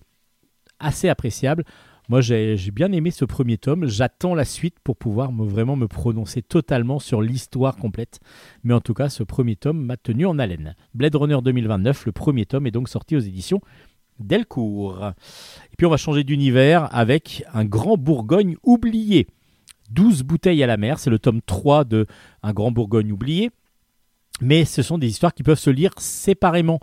assez appréciable. Moi, j'ai bien aimé ce premier tome. J'attends la suite pour pouvoir me, vraiment me prononcer totalement sur l'histoire complète. Mais en tout cas, ce premier tome m'a tenu en haleine. Blade Runner 2029, le premier tome est donc sorti aux éditions Delcourt. Et puis, on va changer d'univers avec un grand Bourgogne oublié. 12 bouteilles à la mer, c'est le tome 3 de Un grand Bourgogne oublié. Mais ce sont des histoires qui peuvent se lire séparément.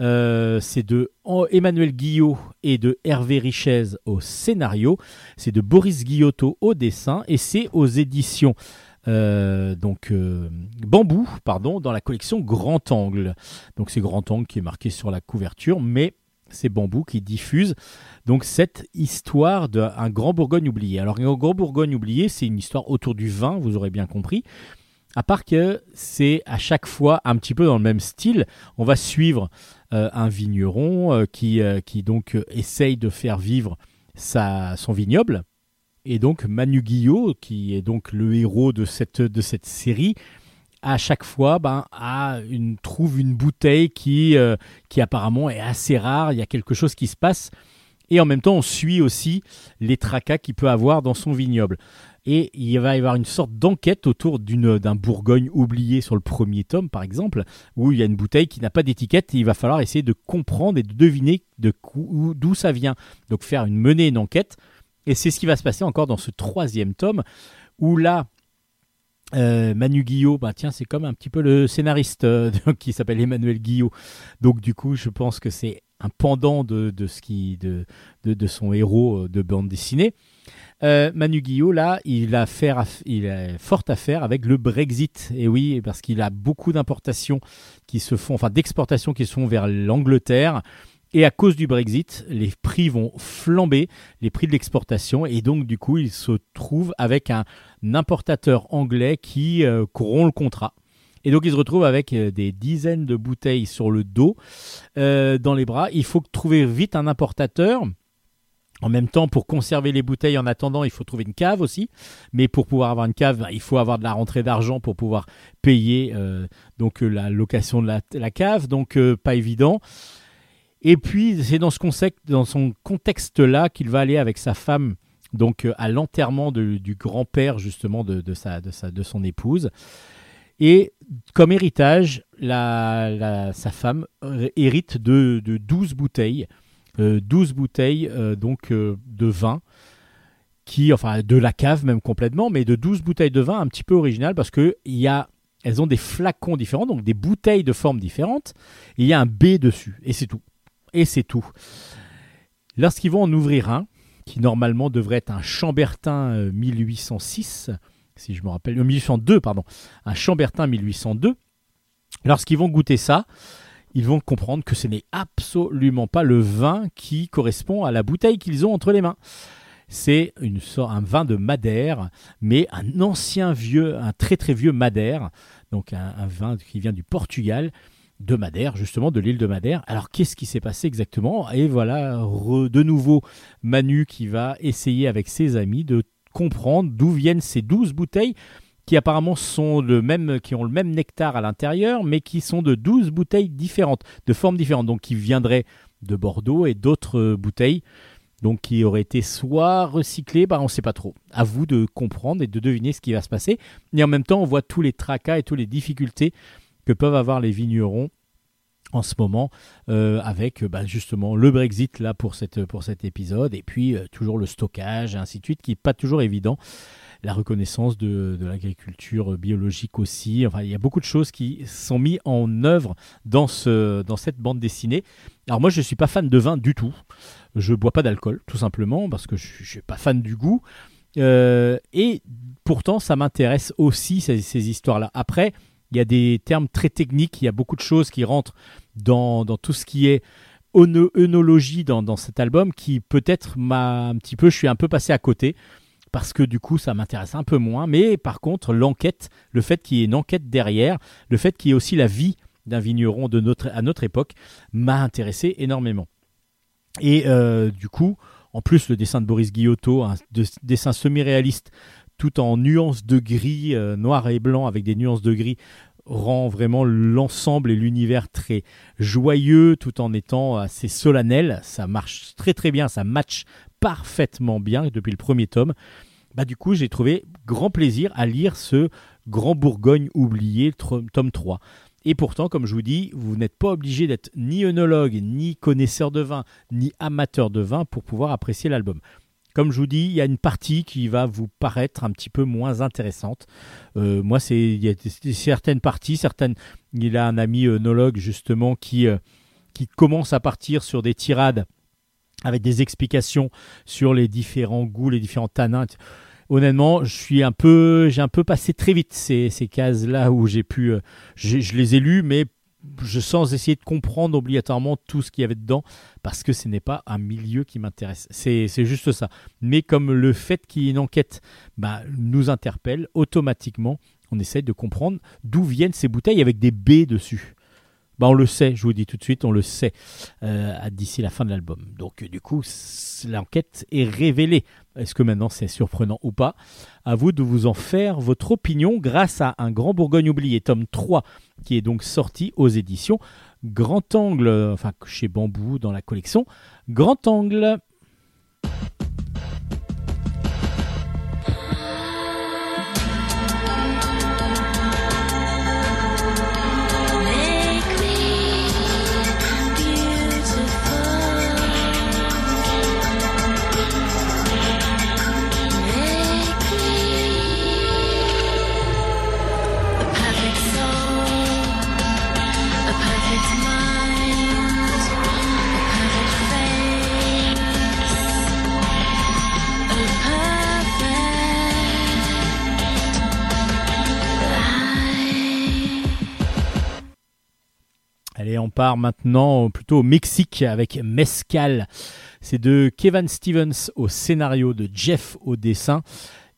Euh, c'est de Emmanuel Guillot et de Hervé Richez au scénario. C'est de Boris Guillotto au dessin. Et c'est aux éditions euh, donc euh, Bambou, pardon, dans la collection Grand Angle. Donc c'est Grand Angle qui est marqué sur la couverture, mais c'est Bambou qui diffuse donc cette histoire d'un grand Bourgogne oublié. Alors un grand Bourgogne oublié, c'est une histoire autour du vin, vous aurez bien compris. À part que c'est à chaque fois un petit peu dans le même style. On va suivre euh, un vigneron euh, qui, euh, qui donc essaye de faire vivre sa, son vignoble. Et donc Manu Guillot, qui est donc le héros de cette, de cette série, à chaque fois ben, a une, trouve une bouteille qui, qui apparemment est assez rare. Il y a quelque chose qui se passe. Et en même temps, on suit aussi les tracas qu'il peut avoir dans son vignoble. Et il va y avoir une sorte d'enquête autour d'un Bourgogne oublié sur le premier tome, par exemple, où il y a une bouteille qui n'a pas d'étiquette et il va falloir essayer de comprendre et de deviner d'où ça vient. Donc faire une mener une enquête. Et c'est ce qui va se passer encore dans ce troisième tome, où là, euh, Manu Guillot, bah tiens, c'est comme un petit peu le scénariste euh, qui s'appelle Emmanuel Guillot. Donc du coup, je pense que c'est un pendant de, de ce qui de, de son héros euh, de bande dessinée. Euh, Manu Guillot, là, il a, faire, il a fort affaire avec le Brexit. Et oui, parce qu'il a beaucoup d'importations qui se font, enfin d'exportations qui se font vers l'Angleterre. Et à cause du Brexit, les prix vont flamber, les prix de l'exportation. Et donc, du coup, il se trouve avec un importateur anglais qui euh, le contrat. Et donc, il se retrouve avec euh, des dizaines de bouteilles sur le dos, euh, dans les bras. Il faut trouver vite un importateur. En même temps, pour conserver les bouteilles en attendant, il faut trouver une cave aussi. Mais pour pouvoir avoir une cave, il faut avoir de la rentrée d'argent pour pouvoir payer euh, donc euh, la location de la, cave. Donc, euh, pas évident. Et puis, c'est dans ce son contexte-là qu'il va aller avec sa femme donc à l'enterrement du grand-père justement de, sa, de, sa, de son épouse. Et comme héritage, la, sa femme hérite de, de 12 bouteilles, 12 bouteilles euh, donc euh, de vin, qui, enfin de la cave même complètement, mais de 12 bouteilles de vin un petit peu originales parce que y a, elles ont des flacons différents, donc des bouteilles de formes différentes, et il y a un B dessus, et c'est tout. Et c'est tout. Lorsqu'ils vont en ouvrir un, qui normalement devrait être un Chambertin euh, 1806, si je me rappelle, euh, 1802, pardon, un Chambertin 1802. Lorsqu'ils vont goûter ça, ils vont comprendre que ce n'est absolument pas le vin qui correspond à la bouteille qu'ils ont entre les mains. C'est une sorte, un vin de Madère, mais un ancien vieux, un très très vieux Madère, donc un, vin qui vient du Portugal. de Madère, justement, de l'île de Madère. Alors, qu'est-ce qui s'est passé exactement? Et voilà, de nouveau, Manu qui va essayer avec ses amis de comprendre d'où viennent ces 12 bouteilles qui apparemment sont le même, qui ont le même nectar à l'intérieur, mais qui sont de 12 bouteilles différentes, de formes différentes, donc qui viendraient de Bordeaux et d'autres euh, bouteilles, donc qui auraient été soit recyclées, bah, on ne sait pas trop. À vous de comprendre et de deviner ce qui va se passer. Et en même temps, on voit tous les tracas et toutes les difficultés que peuvent avoir les vignerons en ce moment euh, avec bah, justement le Brexit là pour, cette, pour cet épisode et puis euh, toujours le stockage et ainsi de suite qui n'est pas toujours évident la reconnaissance de, l'agriculture biologique aussi. Enfin il y a beaucoup de choses qui sont mises en œuvre dans, ce, dans cette bande dessinée. Alors moi je ne suis pas fan de vin du tout. Je bois pas d'alcool tout simplement parce que je ne suis pas fan du goût. Euh, et pourtant ça m'intéresse aussi ces, ces histoires là après il y a des termes très techniques, il y a beaucoup de choses qui rentrent dans, tout ce qui est œnologie dans, dans cet album qui peut-être m'a un petit peu, je suis un peu passé à côté parce que du coup ça m'intéresse un peu moins. Mais par contre l'enquête, le fait qu'il y ait une enquête derrière, le fait qu'il y ait aussi la vie d'un vigneron à notre époque m'a intéressé énormément. Et euh, du coup, en plus le dessin de Boris Guillotto, un de- dessin semi-réaliste tout en nuances de gris, euh, noir et blanc avec des nuances de gris, rend vraiment l'ensemble et l'univers très joyeux tout en étant assez solennel. Ça marche très très bien, ça match parfaitement bien depuis le premier tome. Bah, du coup, j'ai trouvé grand plaisir à lire ce Grand Bourgogne oublié, tome 3. Et pourtant, comme je vous dis, vous n'êtes pas obligé d'être ni œnologue, ni connaisseur de vin, ni amateur de vin pour pouvoir apprécier l'album. Comme je vous dis, il y a une partie qui va vous paraître un petit peu moins intéressante. Euh, moi, c'est il y a certaines parties, certaines. Il a un ami œnologue justement euh, qui commence à partir sur des tirades avec des explications sur les différents goûts, les différents tanins. Honnêtement, je suis un peu, j'ai un peu passé très vite ces, ces cases là où j'ai pu, euh, je les ai lues, mais je sens essayer de comprendre obligatoirement tout ce qu'il y avait dedans parce que ce n'est pas un milieu qui m'intéresse. C'est c'est juste ça. Mais comme le fait qu'il y ait une enquête bah, nous interpelle automatiquement, on essaye de comprendre d'où viennent ces bouteilles avec des B dessus. Bah, on le sait, je vous dis tout de suite, on le sait euh, d'ici la fin de l'album. Donc du coup, l'enquête est révélée. Est-ce que maintenant c'est surprenant ou pas? À vous de vous en faire votre opinion grâce à un Grand Bourgogne oublié, tome 3, qui est donc sorti aux éditions Grand Angle, euh, enfin chez Bambou dans la collection Grand Angle. On part maintenant plutôt au Mexique avec Mescal. C'est de Kevin Stevens au scénario, de Jeff au dessin.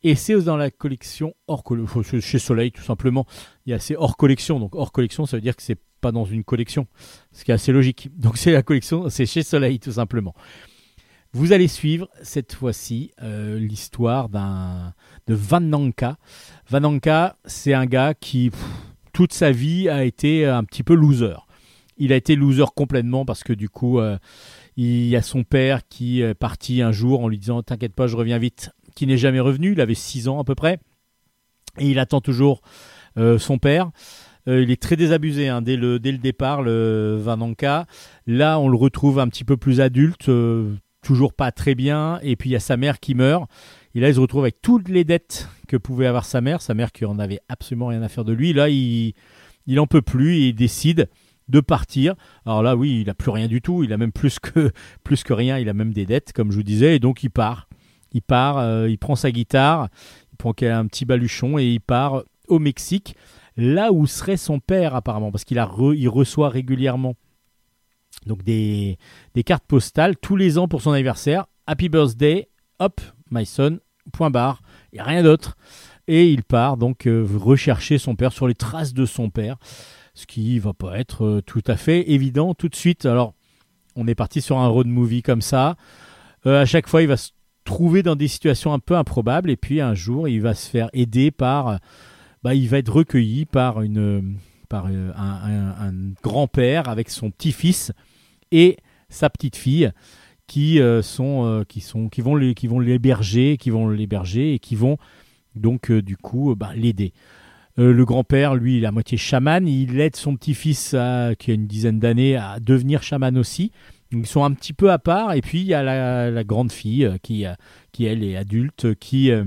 Et c'est dans la collection hors collection, chez Soleil tout simplement. Il y a c'est hors collection, donc hors collection ça veut dire que c'est pas dans une collection, ce qui est assez logique. Donc c'est la collection, c'est chez Soleil tout simplement. Vous allez suivre cette fois-ci euh, l'histoire d'un de Van Nanka. Van Nanka, c'est un gars qui toute sa vie a été un petit peu loser. Il a été loser complètement parce que du coup, euh, il y a son père qui est parti un jour en lui disant T'inquiète pas, je reviens vite, qui n'est jamais revenu. Il avait 6 ans à peu près. Et il attend toujours euh, son père. Euh, il est très désabusé hein, dès, le, dès le départ, le Vananka. Là, on le retrouve un petit peu plus adulte, toujours pas très bien. Et puis il y a sa mère qui meurt. Et là, il se retrouve avec toutes les dettes que pouvait avoir sa mère. Sa mère qui en avait absolument rien à faire de lui. Là, il, il en peut plus et il décide de partir. Alors là, oui, il a plus rien du tout. Il a même plus que rien. Il a même des dettes, comme je vous disais, et donc il part. Il part. euh, il prend sa guitare, il prend un petit baluchon et il part au Mexique, là où serait son père apparemment, parce qu'il re- reçoit régulièrement donc des des cartes postales tous les ans pour son anniversaire. Happy birthday, hop, my son. Point barre. Il n'y a rien d'autre. Et il part donc euh, rechercher son père sur les traces de son père ce qui va pas être euh, tout à fait évident tout de suite. Alors, on est parti sur un road movie comme ça. Euh, à chaque fois, il va se trouver dans des situations un peu improbables, et puis un jour, il va se faire aider par, bah, il va être recueilli par euh, un, grand-père avec son petit-fils et sa petite-fille qui sont, qui sont, qui vont les- qui l'héberger, et qui vont donc du coup bah, l'aider. Euh, le grand-père, lui, il est à moitié chaman. Il aide son petit-fils, à- qui a une dizaine d'années, à devenir chaman aussi. Ils sont un petit peu à part. Et puis, il y a la, grande fille euh, qui, euh, qui, elle, est adulte, qui euh,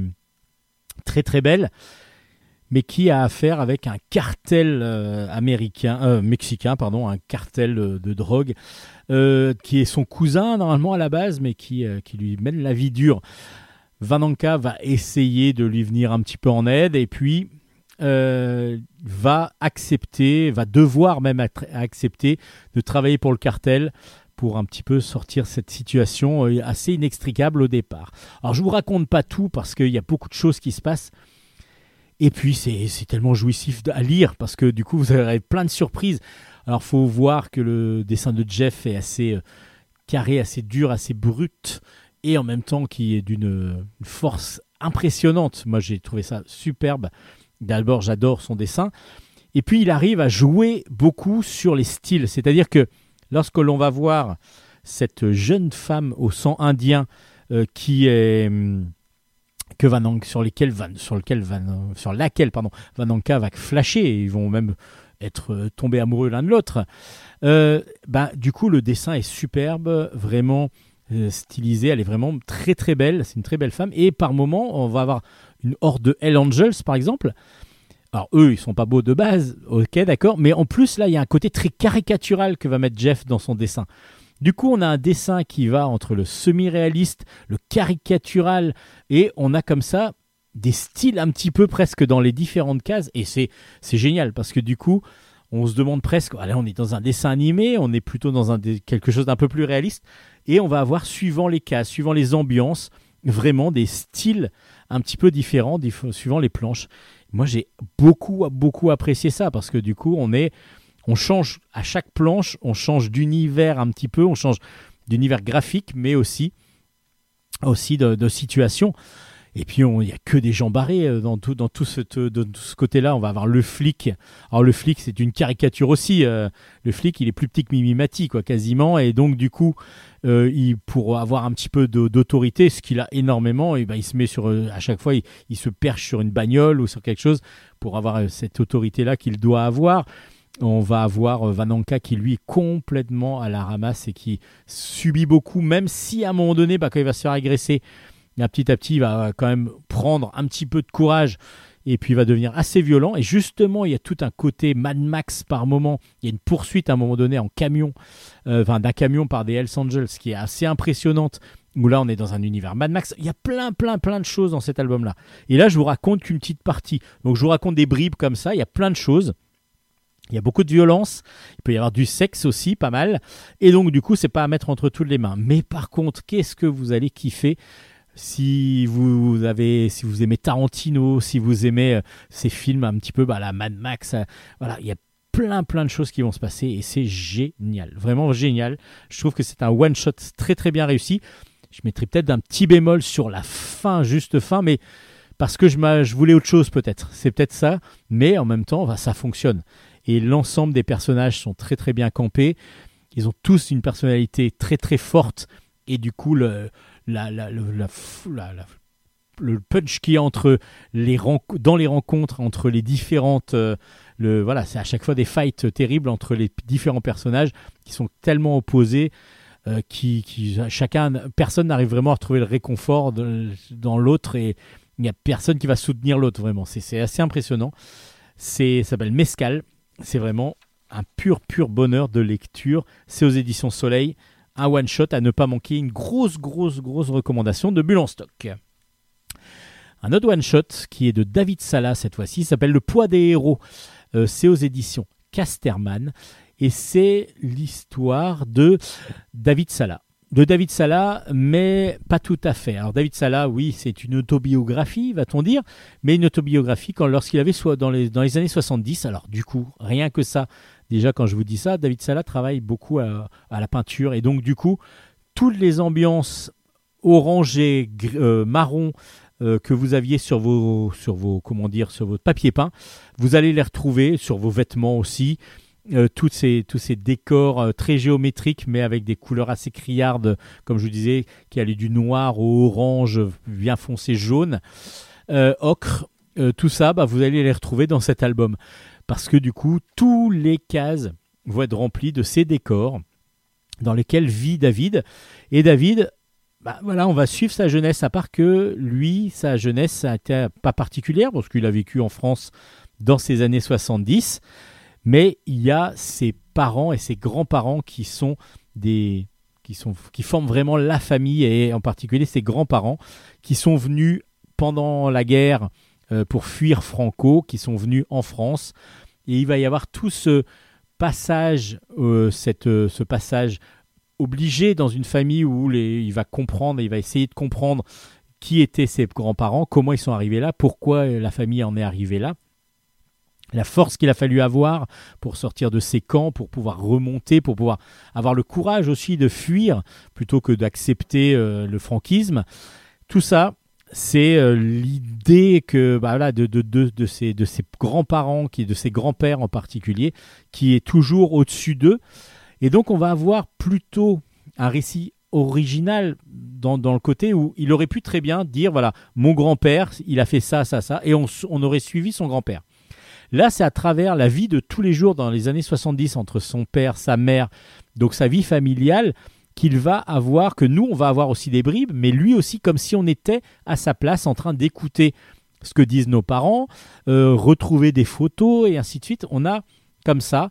très très belle, mais qui a affaire avec un cartel euh, américain, euh, mexicain, pardon, un cartel euh, de drogue, euh, qui est son cousin normalement à la base, mais qui, euh, qui lui mène la vie dure. Vananka va essayer de lui venir un petit peu en aide, et puis euh, va accepter, va devoir même accepter de travailler pour le cartel pour un petit peu sortir cette situation euh, assez inextricable au départ. Alors je vous raconte pas tout parce qu'il y a beaucoup de choses qui se passent. Et puis c'est tellement jouissif à lire parce que du coup vous aurez plein de surprises. Alors faut voir que le dessin de Jeff est assez euh, carré, assez dur, assez brut et en même temps qui est d'une une force impressionnante. Moi j'ai trouvé ça superbe. D'abord j'adore son dessin. Et puis il arrive à jouer beaucoup sur les styles. C'est-à-dire que lorsque l'on va voir cette jeune femme au sang indien euh, qui est hum, que Van sur Van, sur lequel Van, sur laquelle pardon Vananka va flasher et ils vont même être euh, tombés amoureux l'un de l'autre. Euh, bah, du coup le dessin est superbe, vraiment stylisé, elle est vraiment très très belle, c'est une très belle femme et par moment on va avoir une horde de Hell Angels par exemple. Alors eux, ils sont pas beaux de base, ok, d'accord, mais en plus là, il y a un côté très caricatural que va mettre Jeff dans son dessin. Du coup, on a un dessin qui va entre le semi-réaliste, le caricatural, et on a comme ça des styles un petit peu presque dans les différentes cases, et c'est génial parce que du coup, on se demande presque, allez, on est dans un dessin animé, on est plutôt dans quelque chose d'un peu plus réaliste, et on va avoir suivant les cases, suivant les ambiances, vraiment des styles un petit peu différents dif- suivant les planches. Moi, j'ai beaucoup, beaucoup apprécié ça parce que du coup, on est, on change à chaque planche, on change d'univers un petit peu, on change d'univers graphique, mais aussi, aussi de situation. Et puis, il n'y a que des gens barrés euh, dans tout, dans tout ce, ce côté-là. On va avoir le flic. Alors, le flic, c'est une caricature aussi. euh, le flic, il est plus petit que Mimimati, quoi, quasiment. Et donc, du coup, euh, il, pour avoir un petit peu d'autorité, ce qu'il a énormément, et ben, il se met sur, à chaque fois, il, se perche sur une bagnole ou sur quelque chose pour avoir cette autorité-là qu'il doit avoir. On va avoir Vananka qui lui est complètement à la ramasse et qui subit beaucoup, même si à un moment donné, bah, quand il va se faire agresser, là, petit à petit, il va quand même prendre un petit peu de courage et puis il va devenir assez violent. Et justement, il y a tout un côté Mad Max par moment. Il y a une poursuite à un moment donné en camion, euh, enfin d'un camion par des Hells Angels qui est assez impressionnante. Où là, on est dans un univers Mad Max. Il y a plein, plein, plein de choses dans cet album-là. Et là, je vous raconte qu'une petite partie. Donc, je vous raconte des bribes comme ça. Il y a plein de choses. Il y a beaucoup de violence. Il peut y avoir du sexe aussi, pas mal. Et donc, du coup, c'est pas à mettre entre toutes les mains. Mais par contre, qu'est-ce que vous allez kiffer? Si vous avez, si vous aimez Tarantino, si vous aimez euh, ces films un petit peu, bah, la Mad Max, euh, voilà, il y a plein plein de choses qui vont se passer et c'est génial, vraiment génial. Je trouve que c'est un one shot très très bien réussi. Je mettrais peut-être un petit bémol sur la fin, juste fin, mais parce que je, je voulais autre chose peut-être. C'est peut-être ça, mais en même temps, bah, ça fonctionne. Et l'ensemble des personnages sont très très bien campés. Ils ont tous une personnalité très très forte et du coup le, la, le- punch qui entre les dans les rencontres entre les différentes euh, le voilà c'est à chaque fois des fights terribles entre les différents personnages qui sont tellement opposés euh, qui, qui chacun personne n'arrive vraiment à retrouver le réconfort dans l'autre et il n'y a personne qui va soutenir l'autre vraiment. C'est assez impressionnant. C'est s'appelle Mescal. C'est vraiment un pur pur bonheur de lecture. C'est aux éditions Soleil un one shot à ne pas manquer, une grosse, grosse, grosse recommandation de Bulle en stock. Un autre one shot qui est de David Sala cette fois-ci s'appelle Le poids des héros. Euh, c'est aux éditions Casterman et c'est l'histoire de David Sala. de David Salah, mais pas tout à fait. Alors David Salah, oui, c'est une autobiographie, va-t-on dire, mais une autobiographie quand lorsqu'il avait soit dans les, dans les années 70. Alors du coup, rien que ça, déjà quand je vous dis ça, David Salah travaille beaucoup à, la peinture et donc du coup, toutes les ambiances orangées, euh, marron euh, que vous aviez sur vos, comment dire, sur votre papier peint, vous allez les retrouver sur vos vêtements aussi. Euh, tous ces décors euh, très géométriques, mais avec des couleurs assez criardes, comme je vous disais, qui allaient du noir au orange, bien foncé jaune, ocre. Tout ça, bah, vous allez les retrouver dans cet album. Parce que du coup, tous les cases vont être remplies de ces décors dans lesquels vit David. Et David, bah, voilà, on va suivre sa jeunesse, à part que lui, sa jeunesse, ça a été pas particulière, parce qu'il a vécu en France dans ces années 70 mais il y a ses parents et ses grands-parents qui sont des qui sont qui forment vraiment la famille et en particulier ses grands-parents qui sont venus pendant la guerre pour fuir Franco, qui sont venus en France et il va y avoir tout ce passage euh, cette, euh, ce passage obligé dans une famille où les, il va comprendre, il va essayer de comprendre qui étaient ses grands-parents, comment ils sont arrivés là, pourquoi la famille en est arrivée là la force qu'il a fallu avoir pour sortir de ces camps, pour pouvoir remonter, pour pouvoir avoir le courage aussi de fuir plutôt que d'accepter euh, le franquisme. Tout ça, c'est euh, l'idée que bah, voilà, de, de, de, ces, de grands-parents, de ces grands-pères en particulier, qui est toujours au-dessus d'eux. Et donc on va avoir plutôt un récit original dans, dans, le côté où il aurait pu très bien dire, voilà, mon grand-père, il a fait ça, ça, ça, et on, on aurait suivi son grand-père. Là, c'est à travers la vie de tous les jours dans les années 70 entre son père, sa mère, donc sa vie familiale, qu'il va avoir, que nous, on va avoir aussi des bribes, mais lui aussi comme si on était à sa place en train d'écouter ce que disent nos parents, euh, retrouver des photos et ainsi de suite. On a comme ça,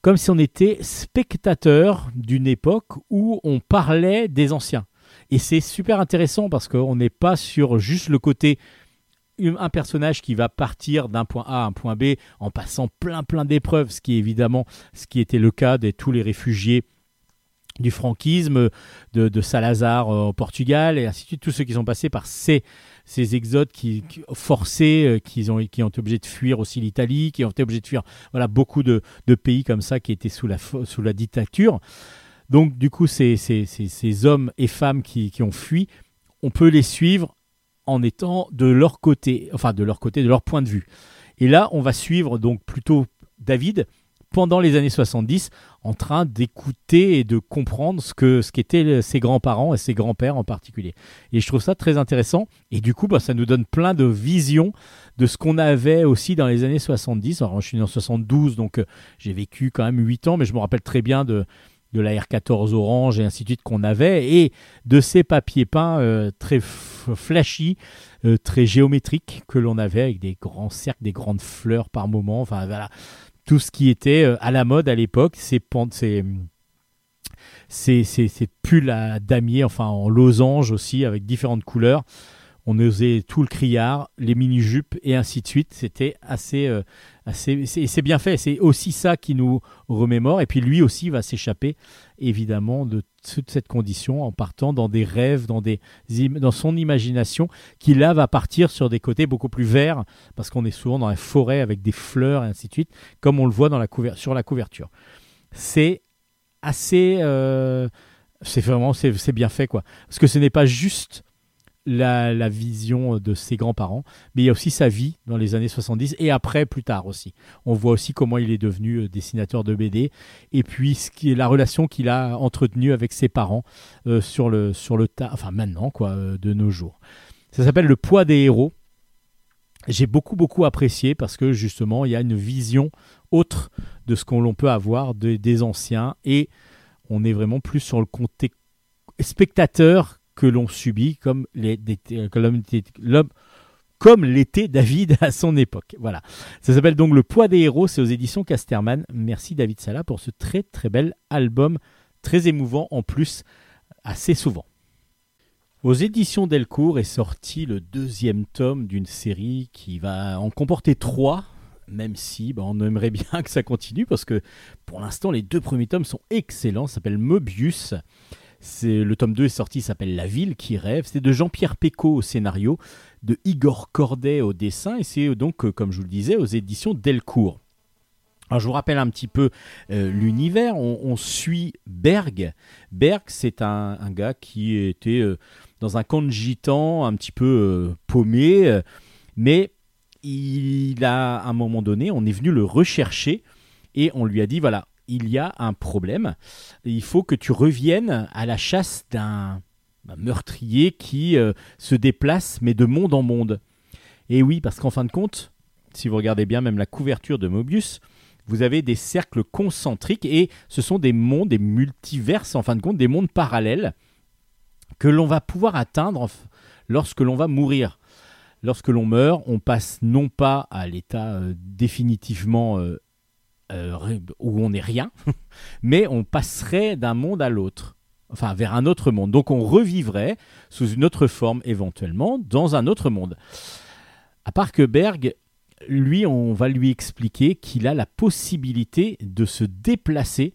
comme si on était spectateur d'une époque où on parlait des anciens. Et c'est super intéressant parce qu'on n'est pas sur juste le côté un personnage qui va partir d'un point A à un point B en passant plein plein d'épreuves, ce qui est évidemment ce qui était le cas de tous les réfugiés du franquisme, de, Salazar euh, au Portugal et ainsi de suite, tous ceux qui sont passés par ces, ces exodes qui, qui forcés, euh, qui, ont, été obligés de fuir aussi l'Italie, qui ont été obligés de fuir voilà, beaucoup de, de pays comme ça qui étaient sous la, sous la dictature. Donc du coup, ces, ces, ces, ces hommes et femmes qui, qui ont fui, on peut les suivre en étant de leur côté, enfin de leur côté, de leur point de vue. Et là, on va suivre donc plutôt David pendant les années 70 en train d'écouter et de comprendre ce que ce qu'étaient ses grands-parents et ses grands-pères en particulier. Et je trouve ça très intéressant et du coup bah, ça nous donne plein de visions de ce qu'on avait aussi dans les années 70. Alors je suis né en 72 donc euh, j'ai vécu quand même 8 ans mais je me rappelle très bien de de la R14 orange et ainsi de suite qu'on avait, et de ces papiers peints euh, très flashy, euh, très géométriques que l'on avait avec des grands cercles, des grandes fleurs par moment, enfin voilà, tout ce qui était euh, à la mode à l'époque, ces, pulls à damier, enfin en losange aussi, avec différentes couleurs. On osait tout le criard, les mini-jupes et ainsi de suite. C'était assez, euh, assez c'est, c'est bien fait. C'est aussi ça qui nous remémore. Et puis lui aussi va s'échapper, évidemment, de toute cette condition en partant dans des rêves, dans, son imagination, qui là va partir sur des côtés beaucoup plus verts, parce qu'on est souvent dans la forêt avec des fleurs et ainsi de suite, comme on le voit sur la couverture. C'est assez. euh, c'est vraiment c'est bien fait, quoi. Parce que ce n'est pas juste la, vision de ses grands-parents, mais il y a aussi sa vie dans les années 70 et après, plus tard aussi. On voit aussi comment il est devenu dessinateur de BD et puis la relation qu'il a entretenue avec ses parents euh, sur le sur le tas, enfin maintenant quoi, euh, de nos jours. Ça s'appelle Le poids des héros. J'ai beaucoup beaucoup apprécié parce que justement il y a une vision autre de ce qu'on peut avoir de, des anciens et on est vraiment plus sur le côté spectateur que l'on subit comme l'était David à son époque. Voilà. Ça s'appelle donc Le poids des héros, c'est aux éditions Casterman. Merci David Sala pour ce très très bel album, très émouvant en plus, assez souvent. Aux éditions Delcourt est sorti le deuxième tome d'une série qui va en comporter trois, même si bah, on aimerait bien que ça continue parce que pour l'instant les deux premiers tomes sont excellents. Ça s'appelle Mobius. C'est le tome 2 est sorti, s'appelle La ville qui rêve. C'est de Jean-Pierre Pécaud au scénario, de Igor Corday au dessin, et c'est donc, euh, comme je vous le disais, aux éditions Delcourt. Alors je vous rappelle un petit peu euh, l'univers. On, suit Berg. Berg, c'est un, gars qui était euh, dans un camp de gitans, un petit peu euh, paumé, euh, mais il a, à un moment donné, on est venu le rechercher et on lui a dit voilà, il y a un problème. Il faut que tu reviennes à la chasse d'un meurtrier qui euh, se déplace, mais de monde en monde. Et oui, parce qu'en fin de compte, si vous regardez bien même la couverture de Mobius, vous avez des cercles concentriques et ce sont des mondes, des multiverses, en fin de compte, des mondes parallèles que l'on va pouvoir atteindre lorsque l'on va mourir. Lorsque l'on meurt, on passe non pas à l'état euh, définitivement euh, euh, où on n'est rien, mais on passerait d'un monde à l'autre, enfin vers un autre monde. Donc on revivrait sous une autre forme éventuellement dans un autre monde. À part que Berg, lui, on va lui expliquer qu'il a la possibilité de se déplacer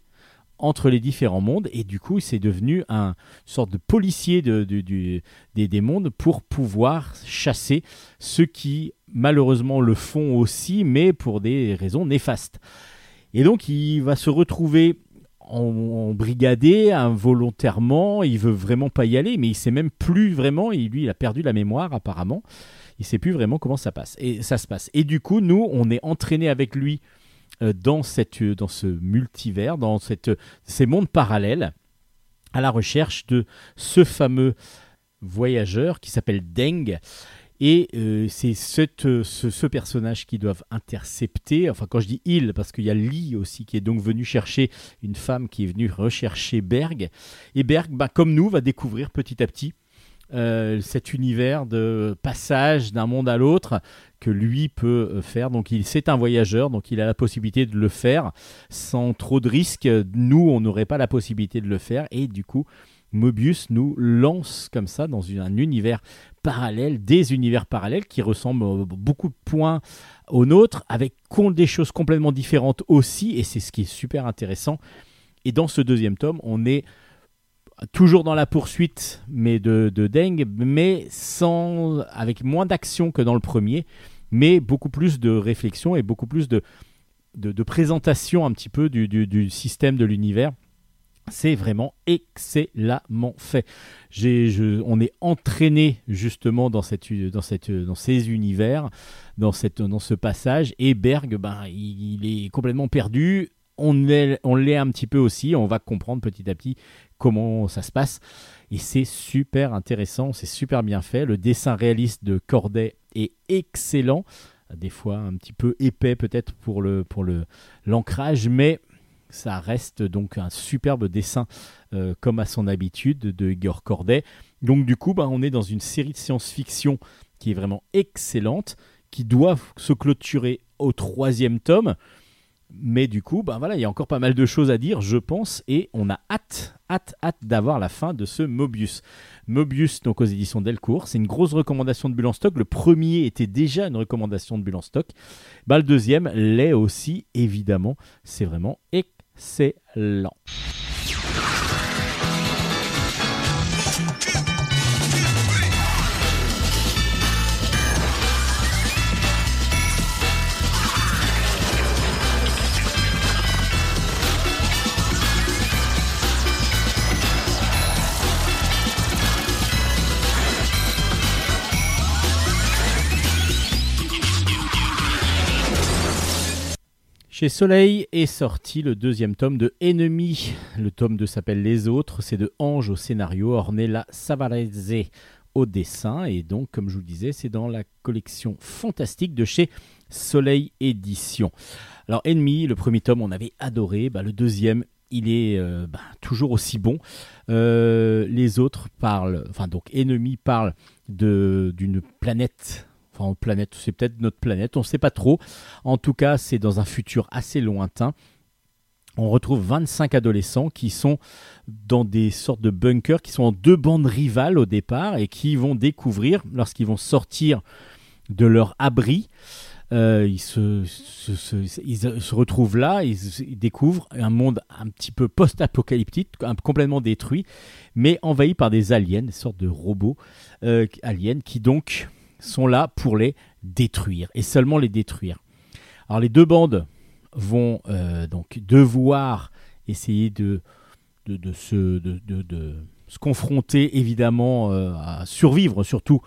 entre les différents mondes et du coup c'est devenu un une sorte de policier des, des mondes pour pouvoir chasser ceux qui malheureusement le font aussi mais pour des raisons néfastes. Et donc il va se retrouver en, en brigadé involontairement, il veut vraiment pas y aller mais il sait même plus vraiment, et lui il a perdu la mémoire apparemment, il sait plus vraiment comment ça passe et ça se passe. Et du coup nous on est entraîné avec lui euh, dans, cette, dans ce multivers, dans ces mondes parallèles, à la recherche de ce fameux voyageur qui s'appelle Deng. Et euh, c'est cette- ce, personnage qu'ils doivent intercepter. Enfin, quand je dis il, parce qu'il y a Lee aussi qui est donc venu chercher une femme qui est venue rechercher Berg. Et Berg, bah, comme nous, va découvrir petit à petit euh, cet univers de passage d'un monde à l'autre que lui peut euh, faire. Donc, il c'est un voyageur, donc il a la possibilité de le faire sans trop de risques. Nous, on n'aurait pas la possibilité de le faire. Et du coup, Mobius nous lance comme ça dans un univers parallèle, des univers parallèles qui ressemblent euh, beaucoup de points au nôtre, avec des choses complètement différentes aussi, et c'est ce qui est super intéressant. Et dans ce deuxième tome, on est toujours dans la poursuite mais de, de Deng, mais sans, avec moins d'action que dans le premier, mais beaucoup plus de réflexion et beaucoup plus de, présentation un petit peu du système de l'univers. C'est vraiment excellemment fait. On est entraîné justement dans, ces univers, dans, ce passage, et Berg, ben, il, est complètement perdu. On est- on l'est un petit peu aussi, on va comprendre petit à petit comment ça se passe. Et c'est super intéressant, c'est super bien fait. Le dessin réaliste de Corday est excellent. Des fois un petit peu épais peut-être pour l'ancrage, mais ça reste donc un superbe dessin euh, comme à son habitude de Igor Corday. Donc du coup, bah, on est dans une série de science-fiction qui est vraiment excellente, qui doit se clôturer au troisième tome. Mais du coup, ben voilà, il y a encore pas mal de choses à dire, je pense, et on a hâte, hâte, hâte d'avoir la fin de ce Mobius. Mobius, donc aux éditions Delcourt, c'est une grosse recommandation de Bulle en stock. Le premier était déjà une recommandation de Bulle en stock. Bah, le deuxième l'est aussi, évidemment. C'est vraiment excellent c'est lent. Chez Soleil est sorti le deuxième tome de Ennemi. Le tome 2 s'appelle Les Autres. C'est de Ange au scénario, Ornella Savarese au dessin. Et donc, comme je vous le disais, c'est dans la collection fantastique de chez Soleil Édition. Alors, Ennemi, le premier tome, on avait adoré. Bah, le deuxième, il est euh, bah, toujours aussi bon. Euh, les autres parlent, enfin, donc, Ennemi parle d'une planète. Enfin, planète, c'est peut-être notre planète, on ne sait pas trop. En tout cas, c'est dans un futur assez lointain. On retrouve 25 adolescents qui sont dans des sortes de bunkers, qui sont en deux bandes rivales au départ et qui vont découvrir, lorsqu'ils vont sortir de leur abri, Euh, ils, se, retrouvent là, ils, découvrent un monde un petit peu post-apocalyptique, complètement détruit, mais envahi par des aliens, des sortes de robots euh, aliens qui donc sont là pour les détruire et seulement les détruire. Alors les deux bandes vont euh, donc devoir essayer de, de, se, de, se confronter évidemment euh, à survivre surtout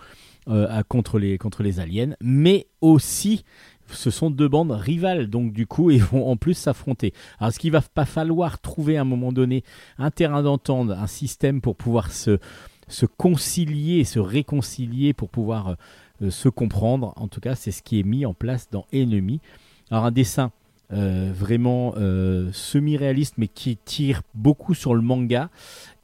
euh, à- contre, les, contre les aliens, mais aussi ce sont deux bandes rivales, donc du coup ils vont en plus s'affronter. Alors ce qu'il va pas falloir trouver à un moment donné un terrain d'entente, un système pour pouvoir se, se concilier, se réconcilier, pour pouvoir se comprendre. En tout cas, c'est ce qui est mis en place dans Ennemi. Alors un dessin euh, vraiment euh, semi-réaliste, mais qui tire beaucoup sur le manga,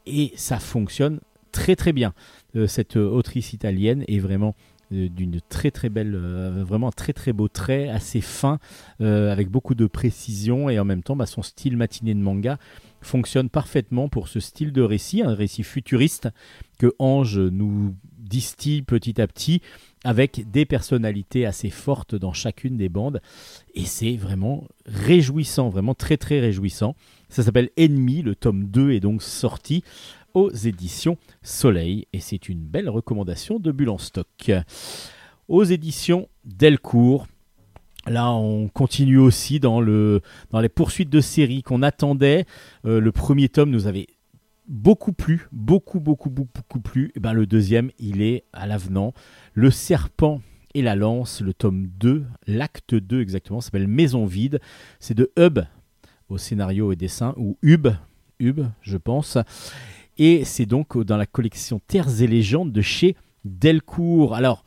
et ça fonctionne très très bien. Euh, cette euh, autrice italienne est vraiment euh, d'une très très belle, euh, vraiment très très beau trait, assez fin, euh, avec beaucoup de précision, et en même temps, bah, son style matiné de manga fonctionne parfaitement pour ce style de récit, un récit futuriste que Ange nous distille petit à petit avec des personnalités assez fortes dans chacune des bandes et c'est vraiment réjouissant, vraiment très très réjouissant. Ça s'appelle Ennemi, le tome 2 est donc sorti aux éditions Soleil et c'est une belle recommandation de Bulle en stock. Aux éditions Delcourt, Là, on continue aussi dans, le, dans les poursuites de séries qu'on attendait. Euh, le premier tome nous avait beaucoup plu, beaucoup, beaucoup, beaucoup, beaucoup plu. Et ben, le deuxième, il est à l'avenant. Le serpent et la lance, le tome 2, l'acte 2 exactement, s'appelle Maison vide. C'est de Hub au scénario et dessin, ou Hub, Hub, je pense. Et c'est donc dans la collection Terres et légendes de chez Delcourt. Alors,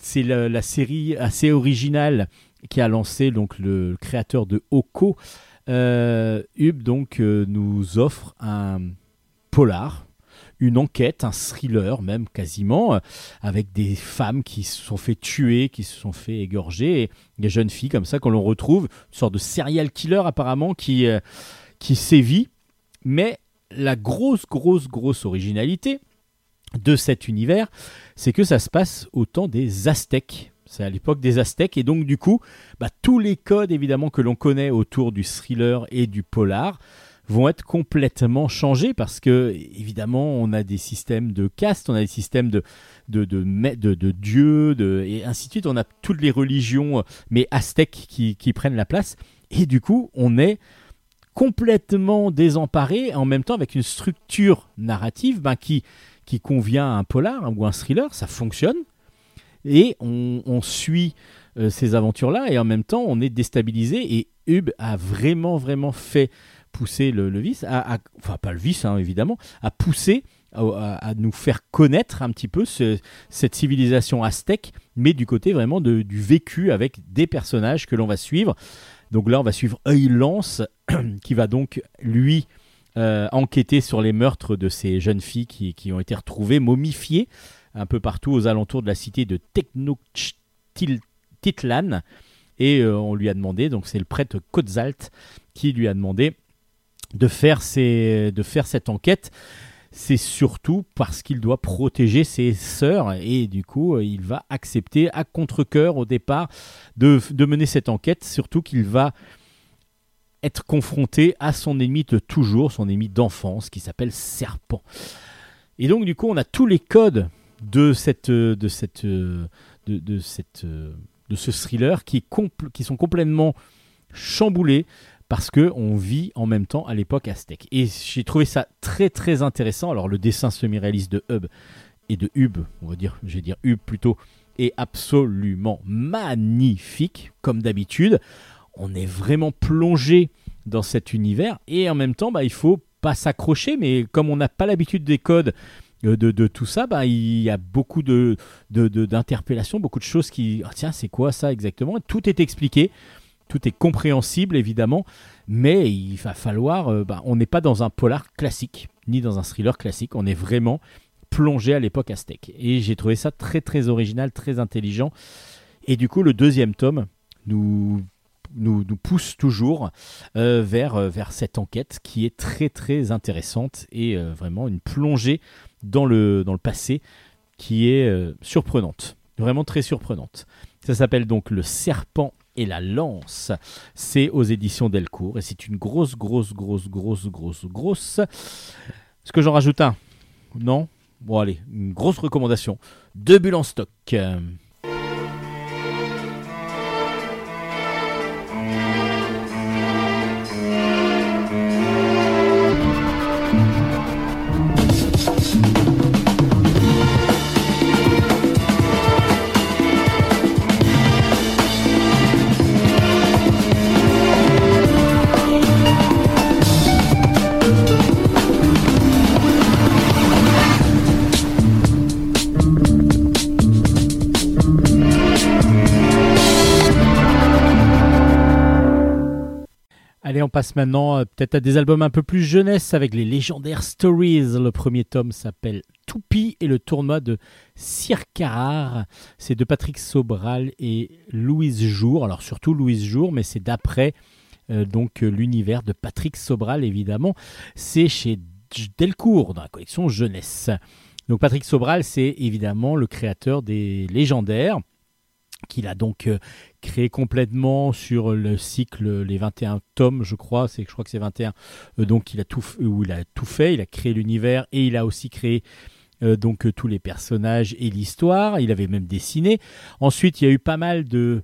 c'est la, série assez originale qui a lancé donc le créateur de Oko. Euh, Hub donc euh, nous offre un polar, une enquête, un thriller même quasiment, euh, avec des femmes qui se sont fait tuer, qui se sont fait égorger, et des jeunes filles comme ça qu'on l'on retrouve, une sorte de serial killer apparemment qui, euh, qui sévit. Mais la grosse, grosse, grosse originalité de cet univers, c'est que ça se passe au temps des Aztèques. C'est à l'époque des Aztèques et donc du coup, bah, tous les codes évidemment que l'on connaît autour du thriller et du polar vont être complètement changés parce que évidemment on a des systèmes de caste, on a des systèmes de de de, dieux, et ainsi de suite. On a toutes les religions, mais aztèques qui, prennent la place. Et du coup on est complètement désemparé en même temps avec une structure narrative ben, qui qui convient à un polar ou un thriller, ça fonctionne. Et on, on suit euh, ces aventures-là. Et en même temps on est déstabilisé. Et Hub a vraiment vraiment fait pousser le, vice, à, enfin pas le vice hein, évidemment, à pousser à, nous faire connaître un petit peu ce- cette civilisation aztèque, mais du côté vraiment du vécu avec des personnages que l'on va suivre. Donc là on va suivre Œil Lance qui va donc lui euh, enquêter sur les meurtres de ces jeunes filles qui, qui ont été retrouvées momifiées un peu partout aux alentours de la cité de Tenochtitlan. Et euh, on lui a demandé, donc c'est le prêtre Kotzalt qui lui a demandé de faire, cette enquête. C'est surtout parce qu'il doit protéger ses sœurs et du coup euh, il va accepter à contre-coeur au départ de, mener cette enquête, surtout qu'il va être confronté à son ennemi de toujours, son ennemi d'enfance qui s'appelle Serpent. Et donc du coup on a tous les codes de cette cette de ce thriller qui, sont complètement chamboulés parce que on vit en même temps à l'époque aztèque. Et j'ai trouvé ça très très intéressant. Alors le dessin semi-réaliste de Hub et de Hub, on va dire, je vais dire Hub plutôt, est absolument magnifique comme d'habitude. On est vraiment plongé dans cet univers et en même temps, bah, il faut pas s'accrocher, mais comme on n'a pas l'habitude des codes de, de tout ça, bah, il y a beaucoup de, d'interpellations, beaucoup de choses qui, Ah, tiens, c'est quoi ça exactement? Tout est expliqué, tout est compréhensible évidemment, mais il va falloir, euh, bah, on n'est pas dans un polar classique, ni dans un thriller classique, on est vraiment plongé à l'époque aztèque. Et j'ai trouvé ça très très original, très intelligent. Et du coup, le deuxième tome nous nous, pousse toujours euh, vers, euh, vers cette enquête qui est très très intéressante et euh, vraiment une plongée dans le, dans le passé qui est euh, surprenante, vraiment très surprenante. Ça s'appelle donc Le Serpent et la Lance. C'est aux éditions Delcourt et c'est une grosse, grosse, grosse, grosse, grosse, grosse. Est-ce que j'en rajoute un? Non? Bon, allez, une grosse recommandation. Deux bulles en stock. On passe maintenant euh, peut-être à des albums un peu plus jeunesse avec les légendaires Stories. Le premier tome s'appelle Toupie et le tournoi de Circarar. C'est de Patrick Sobral et Louise Jour. Alors surtout Louise Jour, mais c'est d'après euh, donc l'univers de Patrick Sobral évidemment. C'est chez Delcourt dans la collection jeunesse. Donc Patrick Sobral, c'est évidemment le créateur des légendaires qu'il a donc euh, créé complètement sur le cycle les 21 tomes je crois. C'est je crois que c'est 21 Euh, donc il a tout où il a tout fait. Il a créé l'univers et il a aussi créé euh, donc tous les personnages et l'histoire. Il avait même dessiné. Ensuite il y a eu pas mal de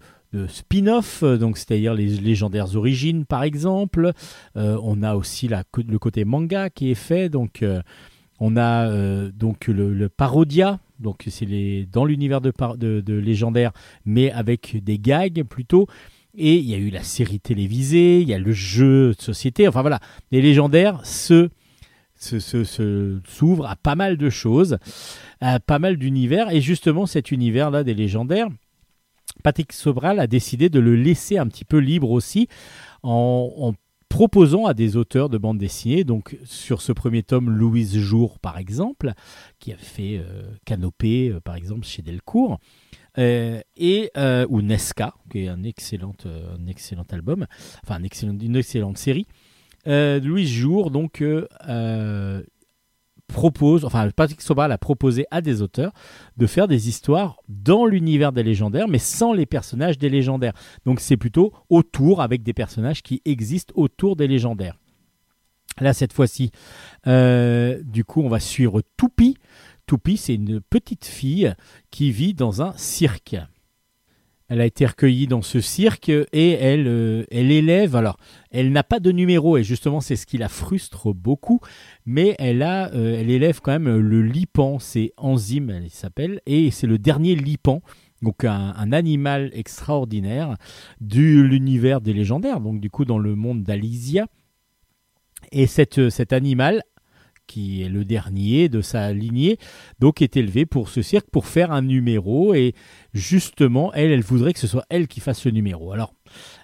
spin-off, donc c'est-à-dire les légendaires origines par exemple. On a aussi la, le côté manga qui est fait, donc on a euh, donc le, parodia, donc c'est dans l'univers de, de, de légendaires, mais avec des gags plutôt. Et il y a eu la série télévisée, il y a le jeu de société, enfin voilà, les légendaires se s'ouvrent à pas mal de choses, à pas mal d'univers, et justement cet univers-là des légendaires, Patrick Sobral a décidé de le laisser un petit peu libre aussi en proposant à des auteurs de bande dessinée, donc sur ce premier tome, Louise Jour par exemple, qui a fait euh, Canopée euh, par exemple chez Delcourt, euh, et, ou Nesca, qui est un excellent, excellent album, enfin une excellente série. Louise Jour donc propose, enfin Patrick Sobral a proposé à des auteurs de faire des histoires dans l'univers des légendaires, mais sans les personnages des légendaires. Donc c'est plutôt autour, avec des personnages qui existent autour des légendaires. Là, cette fois-ci, euh, du coup, on va suivre Toupie. Toupie, c'est une petite fille qui vit dans un cirque. Elle a été recueillie dans ce cirque et elle, euh, elle élève. Alors, elle n'a pas de numéro et justement, c'est ce qui la frustre beaucoup. Mais elle a, euh, elle élève quand même le lipan. C'est enzyme, elle s'appelle, et c'est le dernier lipan. Donc un, animal extraordinaire de l'univers des légendaires. Donc du coup, dans le monde d'Alysia. Et cette, cet animal qui est le dernier de sa lignée, donc est élevé pour ce cirque pour faire un numéro et justement elle, elle voudrait que ce soit elle qui fasse ce numéro. Alors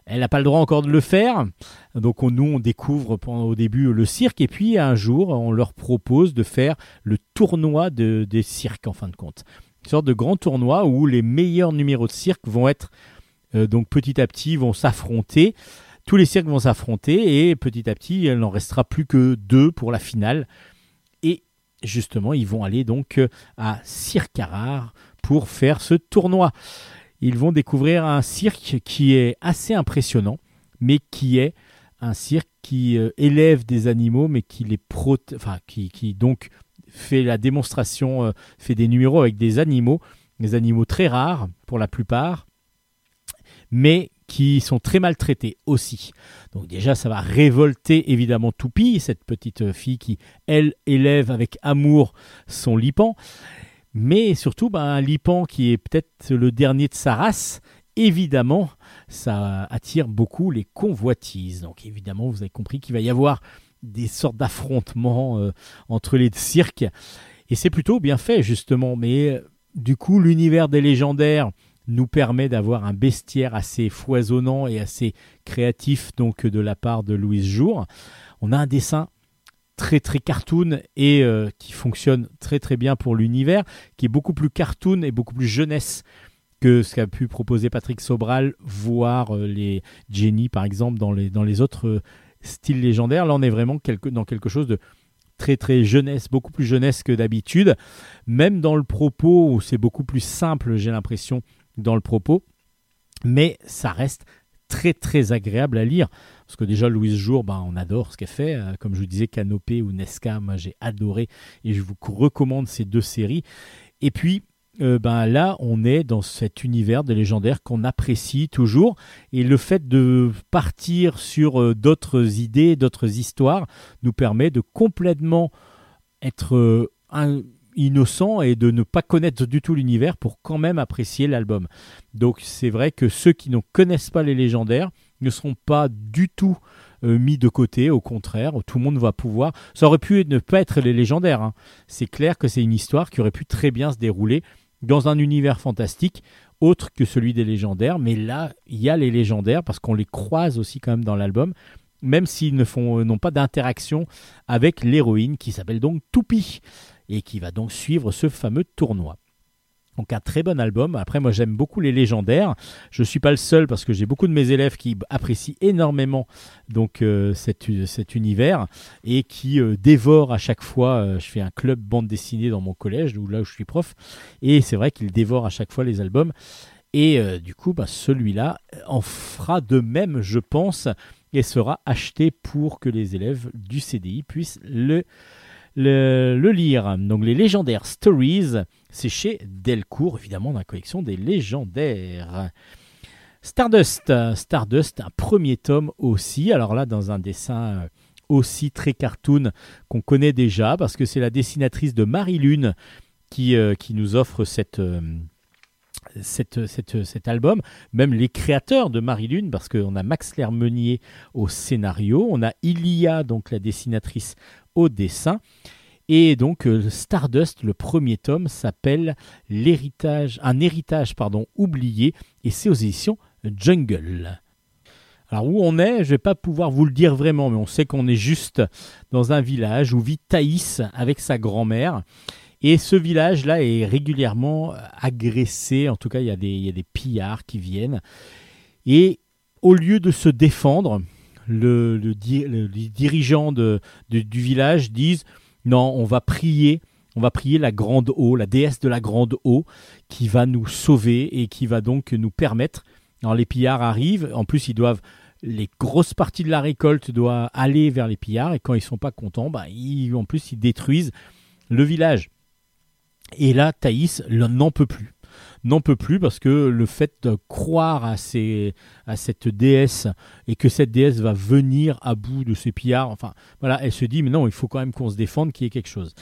elle n'a pas le droit encore de le faire, donc on- nous on découvre au début le cirque et puis un jour on leur propose de faire le tournoi de, des cirques en fin de compte. Une sorte de grand tournoi où les meilleurs numéros de cirque vont être euh, donc petit à petit vont s'affronter. Tous les cirques vont s'affronter et petit à petit, il n'en restera plus que deux pour la finale. Et justement, ils vont aller donc à Circarar pour faire ce tournoi. Ils vont découvrir un cirque qui est assez impressionnant, mais qui est un cirque qui euh, élève des animaux, mais qui les enfin, qui, qui donc fait la démonstration, euh, fait des numéros avec des animaux, des animaux très rares pour la plupart, mais qui sont très maltraités aussi. Donc déjà, ça va révolter évidemment Toupie, cette petite fille qui, elle, élève avec amour son lipan. Mais surtout, ben, un lipan qui est peut-être le dernier de sa race, évidemment, ça attire beaucoup les convoitises. Donc évidemment, vous avez compris qu'il va y avoir des sortes d'affrontements euh, entre les cirques. Et c'est plutôt bien fait, justement. Mais euh, du coup, l'univers des légendaires nous permet d'avoir un bestiaire assez foisonnant et assez créatif donc de la part de Louise Jour. On a un dessin très très cartoon et euh, qui fonctionne très très bien pour l'univers, qui est beaucoup plus cartoon et beaucoup plus jeunesse que ce qu'a pu proposer Patrick Sobral, voire euh, les Jenny par exemple dans les, dans les autres euh, styles légendaires. Là on est vraiment dans quelque chose de très très jeunesse, beaucoup plus jeunesse que d'habitude, même dans le propos où c'est beaucoup plus simple j'ai l'impression dans le propos. mais ça reste très très agréable à lire. Parce que déjà, Louise Jour, ben, on adore ce qu'elle fait. Euh, Comme je vous disais, Canopée ou Nesca, moi j'ai adoré et je vous recommande ces deux séries. Et puis, euh, ben, là, on est dans cet univers de légendaires qu'on apprécie toujours. Et le fait de partir sur euh, d'autres idées, d'autres histoires, nous permet de complètement être innocent et de ne pas connaître du tout l'univers pour quand même apprécier l'album. Donc c'est vrai que ceux qui ne connaissent pas les légendaires ne seront pas du tout euh, mis de côté, au contraire, tout le monde va pouvoir. Ça aurait pu ne pas être les légendaires. hein. C'est clair que c'est une histoire qui aurait pu très bien se dérouler dans un univers fantastique autre que celui des légendaires. Mais là, il y a les légendaires parce qu'on les croise aussi quand même dans l'album, même s'ils ne font euh, n'ont pas d'interaction avec l'héroïne qui s'appelle donc Toupie et qui va donc suivre ce fameux tournoi. Donc un très bon album. Après, moi j'aime beaucoup les légendaires. Je suis pas le seul parce que j'ai beaucoup de mes élèves qui apprécient énormément donc euh, cet, cet univers et qui euh, dévorent à chaque fois. euh, je fais un club bande dessinée dans mon collège, où là où je suis prof, et c'est vrai qu'ils dévorent à chaque fois les albums. Et euh, du coup, bah, celui-là en fera de même, je pense, et sera acheté pour que les élèves du CDI puissent le, le, lire. Donc les légendaires Stories, c'est chez Delcourt, évidemment, dans la collection des légendaires. Stardust, Stardust, un premier tome aussi. Alors là, dans un dessin euh, aussi très cartoon qu'on connaît déjà, parce que c'est la dessinatrice de Marie Lune qui, euh, qui nous offre euh, cet album. Même les créateurs de Marie Lune, parce qu'on a Max Lermenier au scénario, on a Ilia, donc la dessinatrice, au dessin. Et donc euh, Stardust, le premier tome, s'appelle l'héritage, un héritage pardon oublié, et c'est aux éditions Jungle. Alors où on est, je vais pas pouvoir vous le dire vraiment, mais on sait qu'on est juste dans un village où vit Thaïs avec sa grand-mère. Et ce village-là est régulièrement euh, agressé, en tout cas il il y a des pillards qui viennent. Et au lieu de se défendre, le, le les dirigeants du village disent non, on va prier, on va prier la grande eau, la déesse de la grande eau, qui va nous sauver et qui va donc nous permettre. Alors les pillards arrivent, en plus ils doivent, les grosses parties de la récolte doivent aller vers les pillards et quand ils sont pas contents, bah, ils, en plus ils détruisent le village. Et là, Thaïs n'en peut plus. N'en peut plus parce que le fait de croire à, cette déesse et que cette déesse va venir à bout de ces pillards, enfin voilà, elle se dit mais non, il faut quand même qu'on se défende, qu'il y ait quelque chose.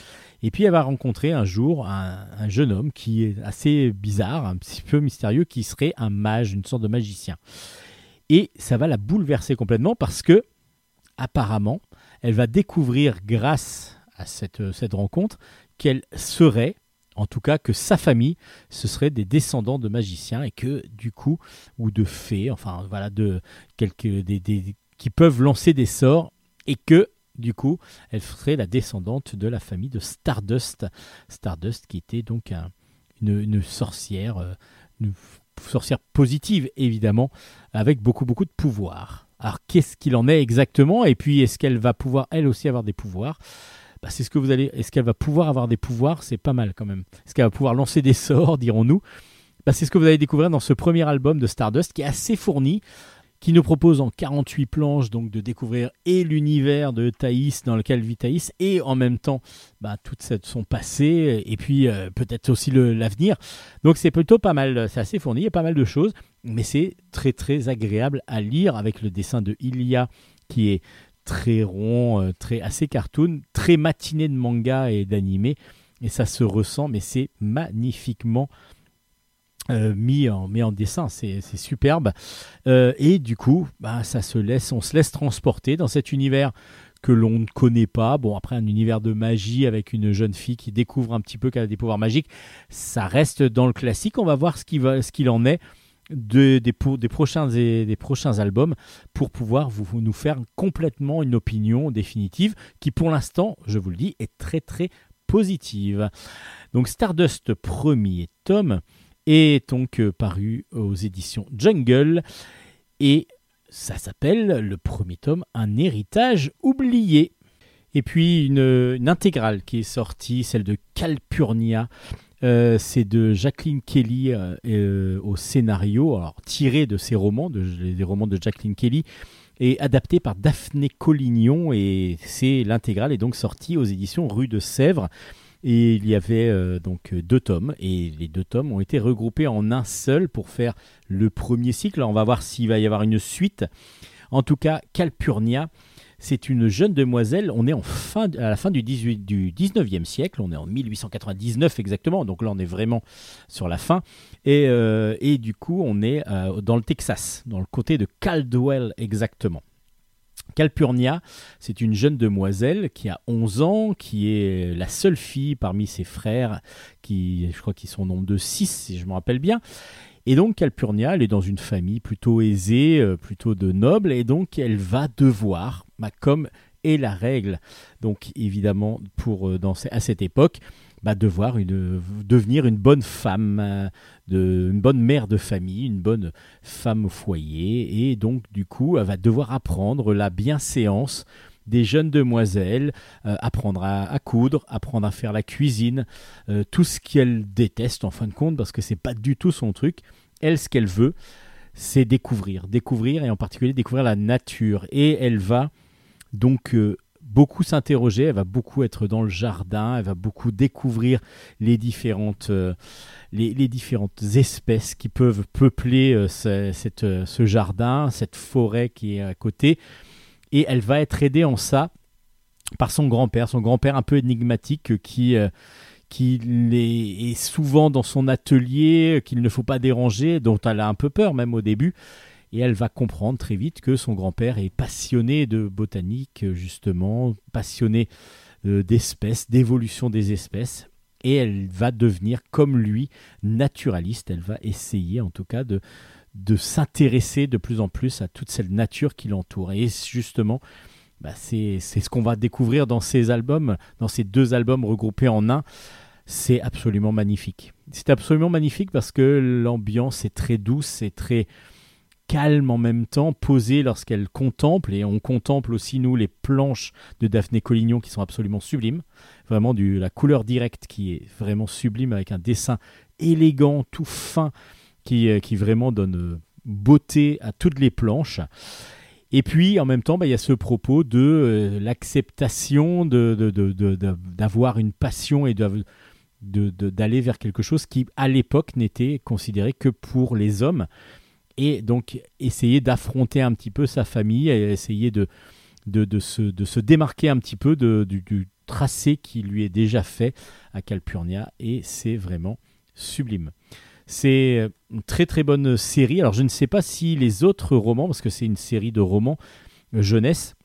Et puis elle va rencontrer un jour un, un jeune homme qui est assez bizarre, un petit peu mystérieux, qui serait un mage, une sorte de magicien. Et ça va la bouleverser complètement parce que apparemment, elle va découvrir grâce à cette, cette rencontre qu'elle serait, en tout cas que sa famille, ce serait des descendants de magiciens et que du coup, ou de fées, enfin voilà, de quelques des, qui peuvent lancer des sorts et que du coup, elle serait la descendante de la famille de Stardust, Stardust qui était donc un- une, sorcière, euh, une sorcière positive évidemment, avec beaucoup beaucoup de pouvoir. Alors qu'est-ce qu'il en est exactement? Et puis est-ce qu'elle va pouvoir elle aussi avoir des pouvoirs? Bah, c'est ce que vous allez. Est-ce qu'elle va pouvoir avoir des pouvoirs? C'est pas mal quand même. Est-ce qu'elle va pouvoir lancer des sorts, dirons-nous? Bah, C'est ce que vous allez découvrir dans ce premier album de Stardust qui est assez fourni, qui nous propose en 48 planches donc de découvrir et l'univers de Thaïs dans lequel vit Thaïs et en même temps bah, tout son passé et puis euh, peut-être aussi l'avenir. Donc c'est plutôt pas mal. C'est assez fourni, il y a pas mal de choses, mais c'est très très agréable à lire avec le dessin de Ilia qui est très rond, euh, très assez cartoon, très matiné de manga et d'animé, et ça se ressent, mais c'est magnifiquement euh, mis, en, en dessin, c'est superbe. Euh, et du coup, bah, ça se laisse, on se laisse transporter dans cet univers que l'on ne connaît pas. Bon, après un univers de magie avec une jeune fille qui découvre un petit peu qu'elle a des pouvoirs magiques, ça reste dans le classique. On va voir ce qu'il en est de- des, prochains, des, prochains albums pour pouvoir vous, nous faire complètement une opinion définitive qui pour l'instant, je vous le dis, est très très positive. Donc Stardust premier tome est donc euh, paru aux éditions Jungle et ça s'appelle le premier tome Un héritage oublié. Et puis une intégrale qui est sortie, celle de Calpurnia, Euh, c'est de Jacqueline Kelly euh, euh, au scénario, alors tiré de ses romans, de, des romans de Jacqueline Kelly, et adapté par Daphné Collignon. Et c'est l'intégrale est donc sortie aux éditions Rue de Sèvres. Et il y avait donc deux tomes, et les deux tomes ont été regroupés en un seul pour faire le premier cycle. On va voir s'il va y avoir une suite. En tout cas, Calpurnia, c'est une jeune demoiselle. On est en fin, à la fin du, 18, du 19e siècle. On est en 1899 exactement. Donc là, on est vraiment sur la fin. Et, euh, et du coup, on est euh, dans le Texas, dans le côté de Caldwell exactement. Calpurnia, c'est une jeune demoiselle qui a 11 ans, qui est la seule fille parmi ses frères, qui, je crois qu'ils sont au nombre de 6 si je me rappelle bien. Et donc Calpurnia, elle est dans une famille plutôt aisée, euh, plutôt de nobles, et donc elle va devoir, bah, comme est la règle, donc évidemment pour euh, à cette époque, bah, devoir devenir une bonne femme, euh, une bonne mère de famille, une bonne femme au foyer, et donc du coup elle va devoir apprendre la bienséance des jeunes demoiselles, euh, apprendre à, coudre, apprendre à faire la cuisine, euh, tout ce qu'elle déteste en fin de compte, parce que c'est pas du tout son truc. Elle, ce qu'elle veut, c'est découvrir, découvrir, et en particulier découvrir la nature. Et elle va donc euh, beaucoup s'interroger, elle va beaucoup être dans le jardin, elle va beaucoup découvrir les différentes, les, différentes espèces qui peuvent peupler ce, cette, ce jardin, cette forêt qui est à côté. Et elle va être aidée en ça par son grand-père, son grand-père un peu énigmatique euh, qui, euh, qui est, souvent dans son atelier, euh, qu'il ne faut pas déranger, dont elle a un peu peur même au début. Et elle va comprendre très vite que son grand-père est passionné de botanique, justement, passionné d'espèces, d'évolution des espèces. Et elle va devenir, comme lui, naturaliste. Elle va essayer, en tout cas, de, de s'intéresser de plus en plus à toute cette nature qui l'entoure. Et justement, bah, c'est ce qu'on va découvrir dans ces albums, dans ces deux albums regroupés en un. C'est absolument magnifique. C'est absolument magnifique parce que l'ambiance est très douce, c'est très calme en même temps, posée lorsqu'elle contemple, et on contemple aussi, nous, les planches de Daphné Collignon qui sont absolument sublimes. Vraiment, du, la couleur directe qui est vraiment sublime avec un dessin élégant, tout fin, qui, euh, qui vraiment donne euh, beauté à toutes les planches. Et puis, en même temps, bah, il y a ce propos de euh, l'acceptation de, de- de- d'avoir une passion et d'aller vers quelque chose qui, à l'époque, n'était considéré que pour les hommes. Et donc, essayer d'affronter un petit peu sa famille, et essayer de, se, de se démarquer un petit peu du tracé qui lui est déjà fait à Calpurnia. Et c'est vraiment sublime. C'est une très très bonne série. Alors je ne sais pas si les autres romans, parce que c'est une série de romans euh, jeunesse,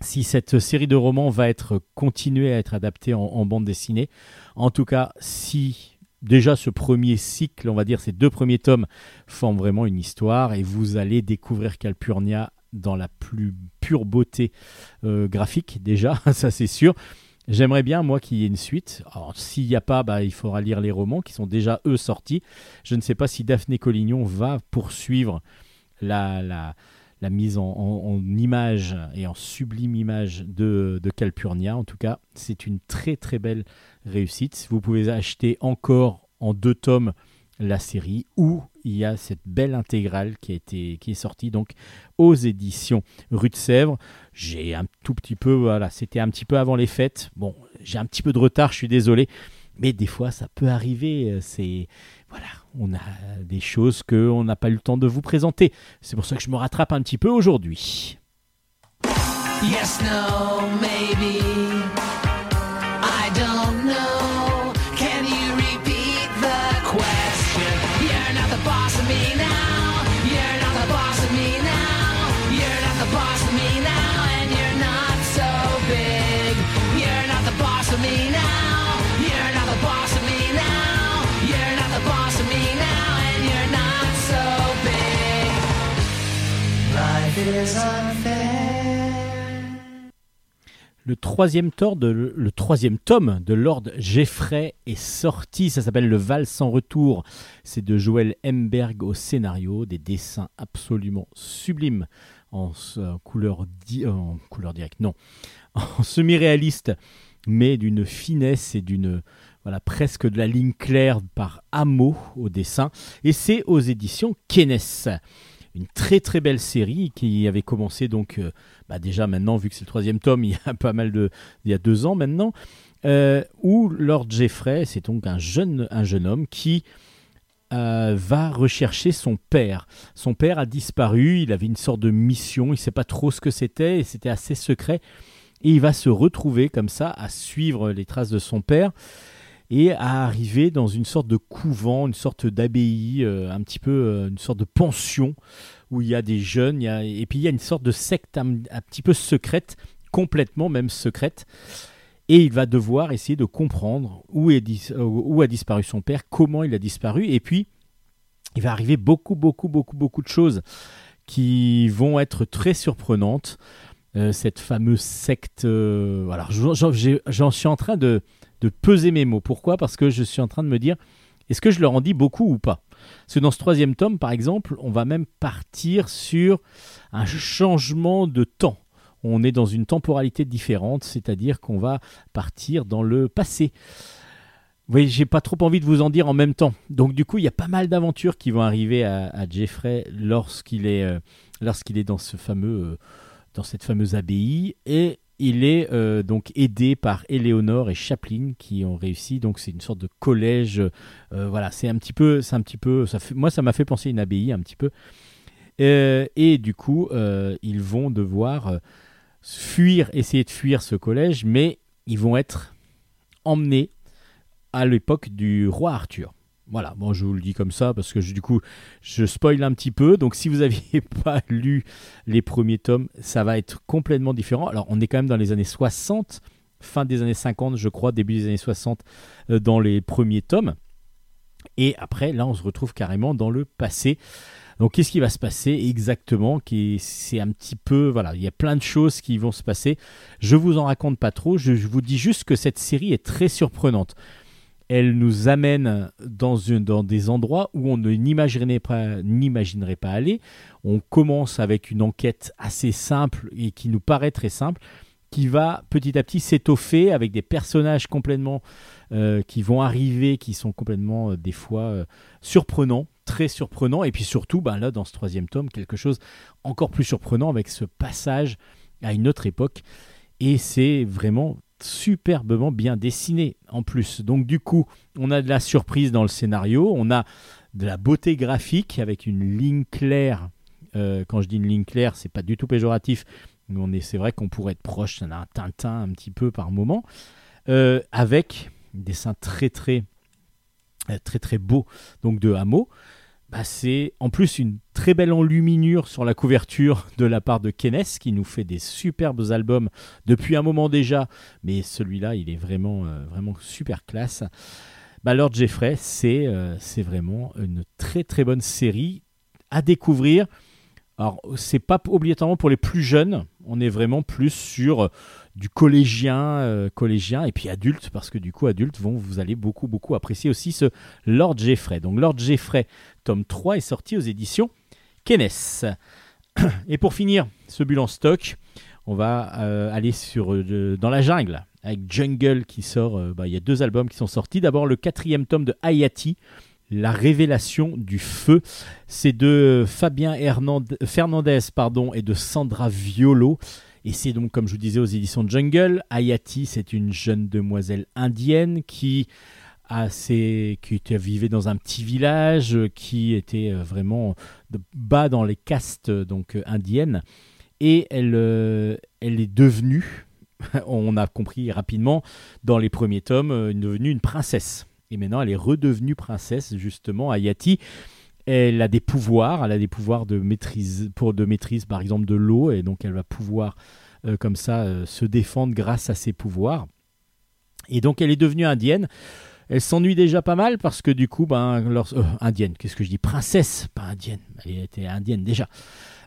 si cette série de romans va être continuée à être adaptée en, bande dessinée. En tout cas, si déjà ce premier cycle, on va dire ces deux premiers tomes, forment vraiment une histoire et vous allez découvrir Calpurnia dans la plus pure beauté euh, graphique déjà, ça c'est sûr. J'aimerais bien, moi, qu'il y ait une suite. S'il n'y a pas, bah, il faudra lire les romans qui sont déjà, eux, sortis. Je ne sais pas si Daphné Collignon va poursuivre la, la, mise en image et en sublime image de, de Calpurnia. En tout cas, c'est une très, très belle réussite. Vous pouvez acheter encore en deux tomes la série ou il y a cette belle intégrale qui, a été, qui est sortie donc aux éditions Rue de Sèvres. J'ai un tout petit peu, voilà, c'était un petit peu avant les fêtes. Bon, j'ai un petit peu de retard, je suis désolé. Mais des fois, ça peut arriver. euh, C'est voilà, on a des choses que on n'a pas eu le temps de vous présenter. C'est pour ça que je me rattrape un petit peu aujourd'hui. Yes, no, maybe. Le troisième, tome de Lord Jeffrey est sorti. Ça s'appelle Le Val sans retour. C'est de Joël Hemberg au scénario. Des dessins absolument sublimes en, euh, en couleur directe, non, en semi-réaliste, mais d'une finesse et d'une voilà, presque de la ligne claire par Amo au dessin. Et c'est aux éditions. Une très très belle série qui avait commencé donc euh, bah déjà maintenant vu que c'est le troisième tome il y a pas mal de il y a deux ans maintenant euh, où Lord Jeffrey c'est donc un jeune un jeune homme qui euh, va rechercher son père. Son père a disparu, il avait une sorte de mission, il ne sait pas trop ce que c'était, et c'était assez secret. Et il va se retrouver comme ça à suivre les traces de son père et à arriver dans une sorte de couvent, une sorte d'abbaye, euh, un petit peu euh, une sorte de pension où il y a des jeunes, et puis il y a une sorte de secte un, petit peu secrète, complètement même secrète. Et il va devoir essayer de comprendre où, est euh, où a disparu son père, comment il a disparu, et puis il va arriver beaucoup, beaucoup, beaucoup, beaucoup de choses qui vont être très surprenantes. Cette fameuse secte. euh, j'ai- j'en suis en train de, de peser mes mots. Pourquoi? Parce que je suis en train de me dire est-ce que je leur en dis beaucoup ou pas? Parce que dans ce troisième tome, par exemple, on va même partir sur un changement de temps. On est dans une temporalité différente, c'est-à-dire qu'on va partir dans le passé. Vous voyez, j'ai pas trop envie de vous en dire en même temps. Donc du coup, il y a pas mal d'aventures qui vont arriver à, Jeffrey lorsqu'il est, euh, lorsqu'il est dans ce fameux, euh, dans cette fameuse abbaye, et il est euh, donc aidé par Eleonore et Chaplin qui ont réussi. Donc c'est une sorte de collège. euh, voilà, c'est un petit peu, c'est un petit peu. Moi, ça m'a fait penser à une abbaye un petit peu. Euh, et du coup, ils vont devoir fuir, essayer de fuir ce collège, mais ils vont être emmenés à l'époque du roi Arthur. Voilà, bon, je vous le dis comme ça parce que du coup, je spoil un petit peu. Donc, si vous n'aviez pas lu les premiers tomes, ça va être complètement différent. Alors, on est quand même dans les années 60, fin des années 50, je crois, début des années 60, euh, dans les premiers tomes. Et après, là, on se retrouve carrément dans le passé. Donc, qu'est-ce qui va se passer exactement C'est un petit peu, voilà, il y a plein de choses qui vont se passer. Je vous en raconte pas trop. Je vous dis juste que cette série est très surprenante. Elle nous amène dans, des endroits où on ne n'imaginerait pas, n'imaginerait pas aller. On commence avec une enquête assez simple et qui nous paraît très simple, qui va petit à petit s'étoffer avec des personnages complètement euh, qui vont arriver, qui sont complètement euh, des fois euh, surprenants, très surprenants. Et puis surtout, ben là, dans ce troisième tome, quelque chose encore plus surprenant avec ce passage à une autre époque. Et c'est vraiment superbement bien dessiné en plus. Donc du coup, on a de la surprise dans le scénario, on a de la beauté graphique avec une ligne claire. Euh, quand je dis une ligne claire, c'est pas du tout péjoratif. mais On est, c'est vrai qu'on pourrait être proche d'un Tintin un petit peu par moment, euh, avec des dessins très très euh, très très beaux donc de Hameau. C'est en plus une très belle enluminure sur la couverture de la part de Kenes qui nous fait des superbes albums depuis un moment déjà, mais celui-là il est vraiment euh, vraiment super classe. Bah, Lord Jeffrey, c'est euh, c'est vraiment une très très bonne série à découvrir. Alors c'est pas obligatoirement pour les plus jeunes, on est vraiment plus sur du collégien, euh, collégien et puis adulte parce que du coup adultes vont vous allez beaucoup beaucoup apprécier aussi ce Lord Jeffrey. Donc Lord Jeffrey tome 3 est sorti aux éditions Kenes. Et pour finir ce bulle en stock, on va euh, aller sur euh, dans la jungle avec Jungle qui sort. euh, bah, il y a deux albums qui sont sortis. D'abord le quatrième tome de Hayati, La révélation du feu. C'est de Fabien Fernandez pardon, et de Sandra Violo. Et c'est donc, comme je vous disais, aux éditions Jungle. Hayati, c'est une jeune demoiselle indienne qui qui vivait dans un petit village, euh, qui était euh, vraiment bas dans les castes euh, donc indiennes. Et elle, elle est devenue, on a compris rapidement dans les premiers tomes, devenue une princesse. Et maintenant, elle est redevenue princesse, justement, Hayati. Elle a des pouvoirs, elle a des pouvoirs de maîtrise, pour de maîtrise, par exemple, de l'eau, et donc elle va pouvoir, comme ça, se défendre grâce à ses pouvoirs. Et donc, elle est devenue indienne. Elle s'ennuie déjà pas mal parce que du coup, ben, euh, indienne, qu'est-ce que je dis? Princesse, pas indienne. Elle était indienne déjà.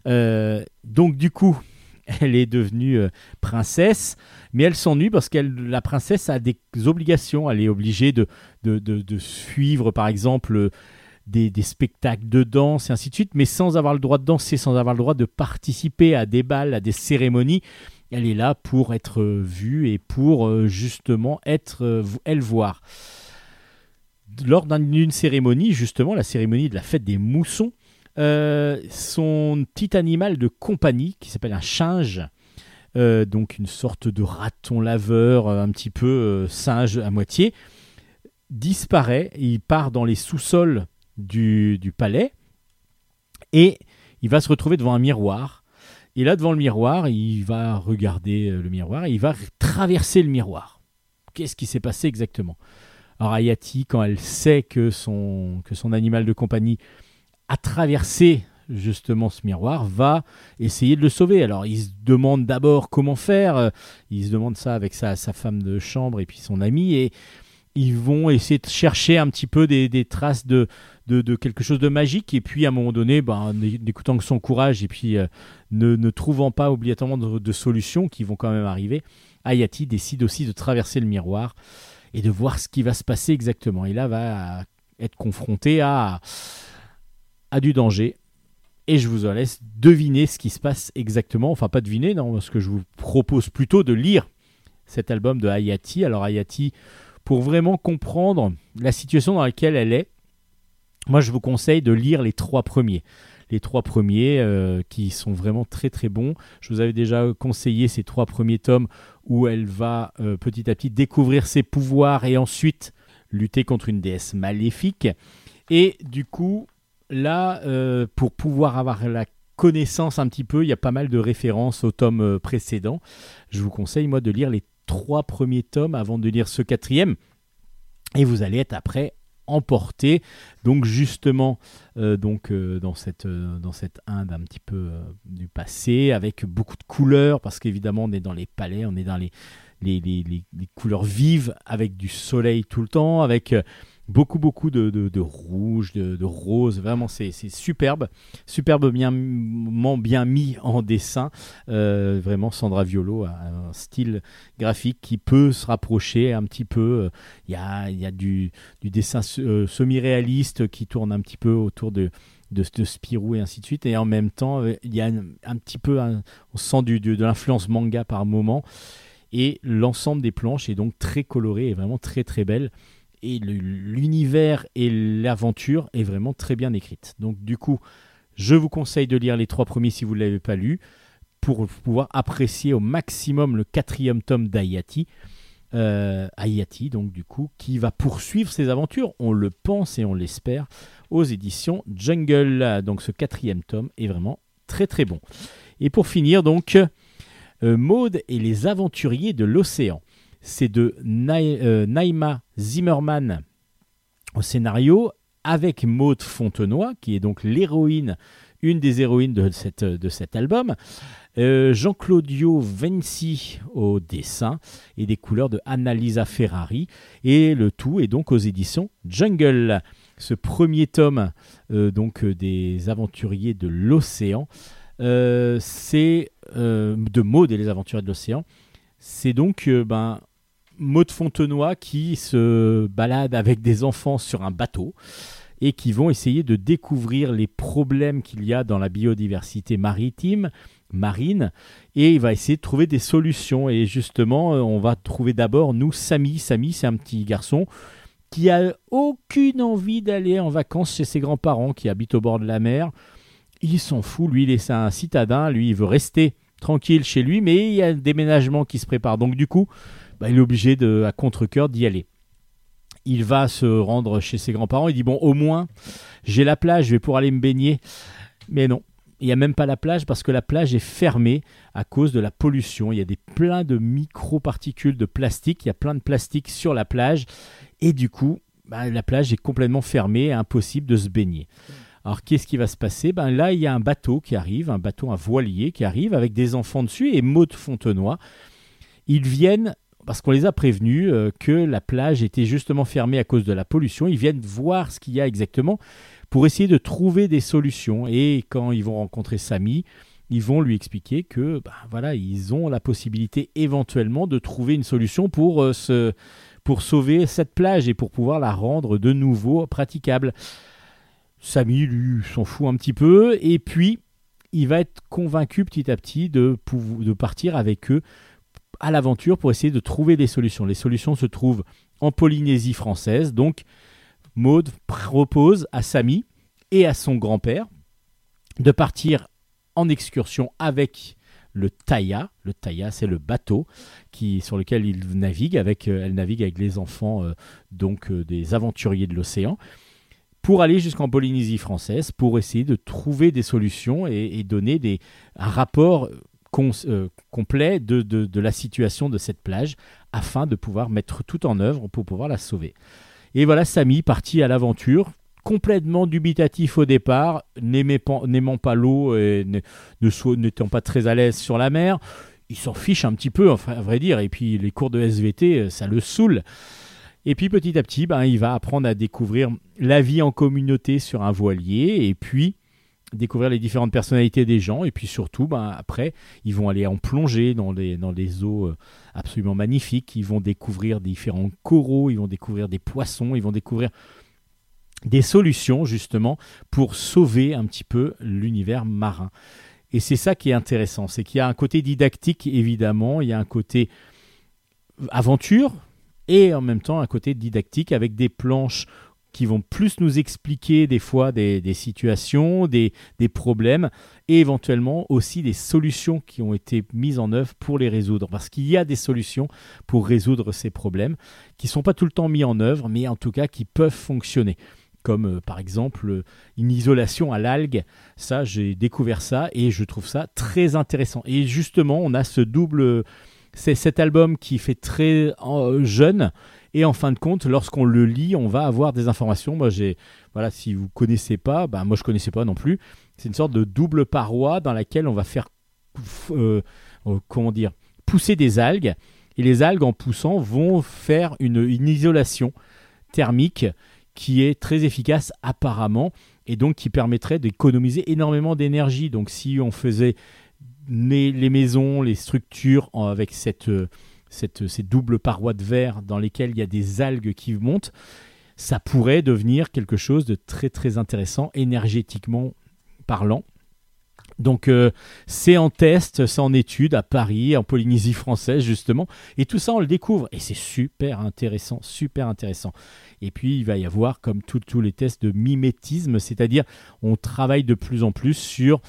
Euh, donc du coup, elle est devenue euh, princesse, mais elle s'ennuie parce que la princesse a des obligations. Elle est obligée de, de, de- de suivre, par exemple, des, spectacles de danse et ainsi de suite, mais sans avoir le droit de danser, sans avoir le droit de participer à des balles, à des cérémonies. Elle est là pour être vue et pour justement être, elle voir. Lors d'un- d'une cérémonie, justement, la cérémonie de la fête des moussons, euh, son petit animal de compagnie, qui s'appelle un singe, euh, donc une sorte de raton laveur, euh, un petit peu singe à moitié, disparaît. Il part dans les sous-sols du, du palais et il va se retrouver devant un miroir. Et là, devant le miroir, il va regarder le miroir et il va traverser le miroir. Qu'est-ce qui s'est passé exactement? Alors Ayati, quand elle sait que son, que son animal de compagnie a traversé justement ce miroir, va essayer de le sauver. Alors il se demande d'abord comment faire, il se demande ça avec sa, sa femme de chambre et puis son ami, et ils vont essayer de chercher un petit peu des, des traces de, de, de quelque chose de magique, et puis à un moment donné, ben, en que son courage, et puis euh, ne, ne trouvant pas obligatoirement de, de solutions qui vont quand même arriver, Ayati décide aussi de traverser le miroir et de voir ce qui va se passer exactement. Et là, va être confronté à, à du danger. Et je vous laisse deviner ce qui se passe exactement. Enfin, pas deviner, non, parce que je vous propose plutôt de lire cet album de Hayati. Alors, Hayati, pour vraiment comprendre la situation dans laquelle elle est, moi, je vous conseille de lire les trois premiers. Les trois premiers euh, qui sont vraiment très très bons. Je vous avais déjà conseillé ces trois premiers tomes où elle va euh, petit à petit découvrir ses pouvoirs et ensuite lutter contre une déesse maléfique. Et du coup, là, euh, pour pouvoir avoir la connaissance un petit peu, il y a pas mal de références au tome précédent. Je vous conseille, moi, de lire les trois premiers tomes avant de lire ce quatrième. Et vous allez être après emporté. Donc justement, euh, donc euh, dans cette euh, dans cette Inde un petit peu du passé, avec beaucoup de couleurs, parce qu'évidemment on est dans les palais, on est dans les les, les- couleurs vives, avec du soleil tout le temps, avec beaucoup beaucoup de, de, rouge, de, de rose. Vraiment, c'est superbe, superbe bien bien mis en dessin. Euh, vraiment, Sandra Violo a un style graphique qui peut se rapprocher un petit peu. Il y a, y a du, du dessin euh, semi-réaliste qui tourne un petit peu autour de, de, Spirou et ainsi de suite. Et en même temps, euh, il y a un, petit peu, un- on sent du- de l'influence manga par moment. Et l'ensemble des planches est donc très coloré et vraiment très très belle. Et l'univers et l'aventure est vraiment très bien écrite. Donc du coup, je vous conseille de lire les trois premiers si vous ne l'avez pas lu pour pouvoir apprécier au maximum le quatrième tome d'Ayati. Euh, Ayati, donc du coup, qui va poursuivre ses aventures, on le pense et on l'espère, aux éditions Jungle. Donc ce quatrième tome est vraiment très très bon. Et pour finir, donc, euh, Maud et les aventuriers de l'océan. C'est de euh, Naïma Zimmerman au scénario, avec Maud Fontenoy, qui est donc l'héroïne, une des héroïnes de, cette, cet album. Euh, Jean-Claudio Venci au dessin et des couleurs de Annalisa Ferrari. Et le tout est donc aux éditions Jungle. Ce premier tome euh, donc des aventuriers de l'océan, c'est de Maud et les aventuriers de l'océan. C'est donc ben, Maud Fontenoy qui se balade avec des enfants sur un bateau et qui vont essayer de découvrir les problèmes qu'il y a dans la biodiversité maritime, marine, et il va essayer de trouver des solutions. Et justement, euh, on va trouver d'abord, nous, Samy. Samy, c'est un petit garçon qui a aucune envie d'aller en vacances chez ses grands-parents qui habitent au bord de la mer. Il s'en fout, lui, il est un citadin, lui, il veut rester tranquille chez lui, mais il y a un déménagement qui se prépare. Donc du coup, bah, il est obligé à contre-coeur d'y aller. Il va se rendre chez ses grands-parents, il dit, bon, au moins, j'ai la plage, je vais pouvoir aller me baigner. Mais non, il n'y a même pas la plage parce que la plage est fermée à cause de la pollution. Il y a des, plein de microparticules de plastique, il y a plein de plastique sur la plage, et du coup, bah, la plage est complètement fermée, impossible de se baigner. Alors qu'est-ce qui va se passer? Ben, Là, il y a un bateau qui arrive, un bateau, un voilier qui arrive avec des enfants dessus et Maud Fontenoy. Ils viennent, parce qu'on les a prévenus euh, que la plage était justement fermée à cause de la pollution, ils viennent voir ce qu'il y a exactement pour essayer de trouver des solutions. Et quand ils vont rencontrer Samy, ils vont lui expliquer que ben, voilà, ils ont la possibilité éventuellement de trouver une solution pour, euh, pour sauver cette plage et pour pouvoir la rendre de nouveau praticable. Samy, lui, s'en fout un petit peu. Et puis, il va être convaincu petit à petit de partir avec eux à l'aventure pour essayer de trouver des solutions. Les solutions se trouvent en Polynésie française. Donc, Maud propose à Samy et à son grand-père de partir en excursion avec le Taya. Le Taya, c'est le bateau sur lequel il navigue avec, euh, elle navigue avec les enfants euh, donc euh, des aventuriers de l'océan pour aller jusqu'en Polynésie française pour essayer de trouver des solutions et, donner des, un rapport euh, complet de, de- de la situation de cette plage afin de pouvoir mettre tout en œuvre pour pouvoir la sauver. Et voilà Samy parti à l'aventure, complètement dubitatif au départ, n'aimant pas l'eau et n'étant pas très à l'aise sur la mer. Il s'en fiche un petit peu, à vrai dire. Et puis les cours de SVT, euh, ça le saoule. Et puis petit à petit, ben, il va apprendre à découvrir la vie en communauté sur un voilier. Et puis découvrir les différentes personnalités des gens. Et puis surtout, ben, après, ils vont aller en plongée dans les, dans les eaux euh, absolument magnifiques. Ils vont découvrir différents coraux, ils vont découvrir des poissons, ils vont découvrir des solutions justement pour sauver un petit peu l'univers marin. Et c'est ça qui est intéressant, c'est qu'il y a un côté didactique évidemment, il y a un côté aventure et en même temps un côté didactique avec des planches qui vont plus nous expliquer des fois des, situations, des, des problèmes et éventuellement aussi des solutions qui ont été mises en œuvre pour les résoudre. Parce qu'il y a des solutions pour résoudre ces problèmes qui ne sont pas tout le temps mis en œuvre, mais en tout cas qui peuvent fonctionner. Comme euh, par exemple euh, une isolation à l'algue. Ça, j'ai découvert ça et je trouve ça très intéressant. Et justement, on a ce double. C'est cet album qui fait très euh, jeune. Et en fin de compte, lorsqu'on le lit, on va avoir des informations. Moi, j'ai, voilà, si vous connaissez pas, ben moi je connaissais pas non plus. C'est une sorte de double paroi dans laquelle on va faire, euh, euh, comment dire, pousser des algues. Et les algues, en poussant, vont faire une, isolation thermique qui est très efficace apparemment et donc qui permettrait d'économiser énormément d'énergie. Donc si on faisait les, maisons, les structures avec cette, euh, cette, ces doubles parois de verre dans lesquelles il y a des algues qui montent, ça pourrait devenir quelque chose de très très intéressant énergétiquement parlant. Donc euh, c'est en test, c'est en étude à Paris, en Polynésie française justement, et tout ça on le découvre et c'est super intéressant, super intéressant. Et puis il va y avoir comme tous les tests de mimétisme, c'est-à-dire on travaille de plus en plus sur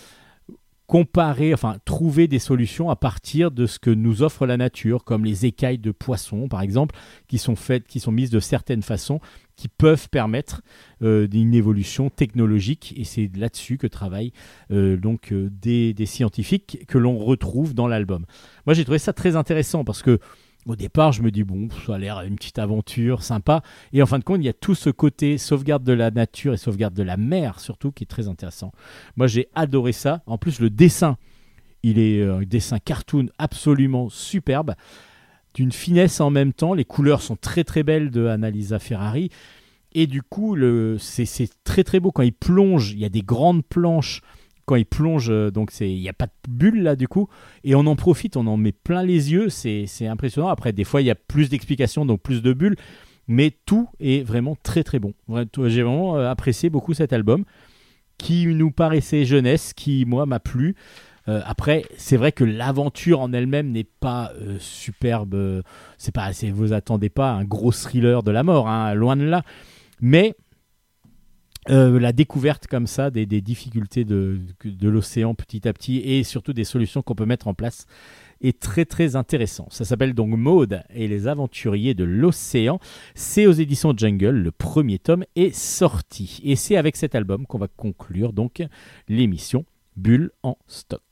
comparer, enfin trouver des solutions à partir de ce que nous offre la nature, comme les écailles de poissons par exemple, qui sont faites, qui sont mises de certaines façons, qui peuvent permettre euh, une évolution technologique. Et c'est là-dessus que travaillent euh, donc euh, des, des scientifiques que l'on retrouve dans l'album. Moi j'ai trouvé ça très intéressant parce que au départ, je me dis, bon, ça a l'air une petite aventure sympa. Et en fin de compte, il y a tout ce côté sauvegarde de la nature et sauvegarde de la mer, surtout, qui est très intéressant. Moi, j'ai adoré ça. En plus, le dessin, il est euh, un dessin cartoon absolument superbe, d'une finesse en même temps. Les couleurs sont très très belles de Annalisa Ferrari. Et du coup, c'est très très beau. Quand il plonge, il y a des grandes planches. Quand il plonge, euh, donc il n'y a pas de bulle là du coup. Et on en profite, on en met plein les yeux. C'est impressionnant. Après, des fois, il y a plus d'explications, donc plus de bulles. Mais tout est vraiment très très bon. J'ai vraiment euh, apprécié beaucoup cet album qui nous paraissait jeunesse, qui moi m'a plu. Euh, après, c'est vrai que l'aventure en elle-même n'est pas superbe. C'est pas, vous attendez pas un gros thriller de la mort, hein, loin de là. Mais euh, la découverte comme ça des, difficultés de, de l'océan petit à petit et surtout des solutions qu'on peut mettre en place est très très intéressant. Ça s'appelle donc Maude et les aventuriers de l'océan. C'est aux éditions Jungle. Le premier tome est sorti. Et c'est avec cet album qu'on va conclure donc l'émission Bulle en stock.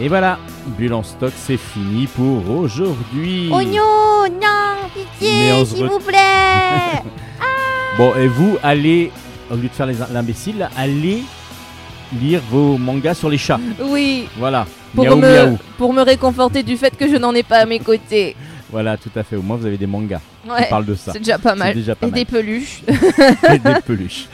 Et voilà, Bulle en stock, c'est fini pour aujourd'hui. Oignon, non, Mais pitié, s'il vous plaît. Bon, et vous, allez, au lieu de faire l'imbécile, allez lire vos mangas sur les chats. Oui, Voilà. pour Miaou, me, miaou. pour me réconforter du fait que je n'en ai pas à mes côtés. Voilà, tout à fait. Au moins, vous avez des mangas qui Ouais, parlent de ça. c'est déjà pas mal. déjà pas Et mal. des peluches Et des peluches.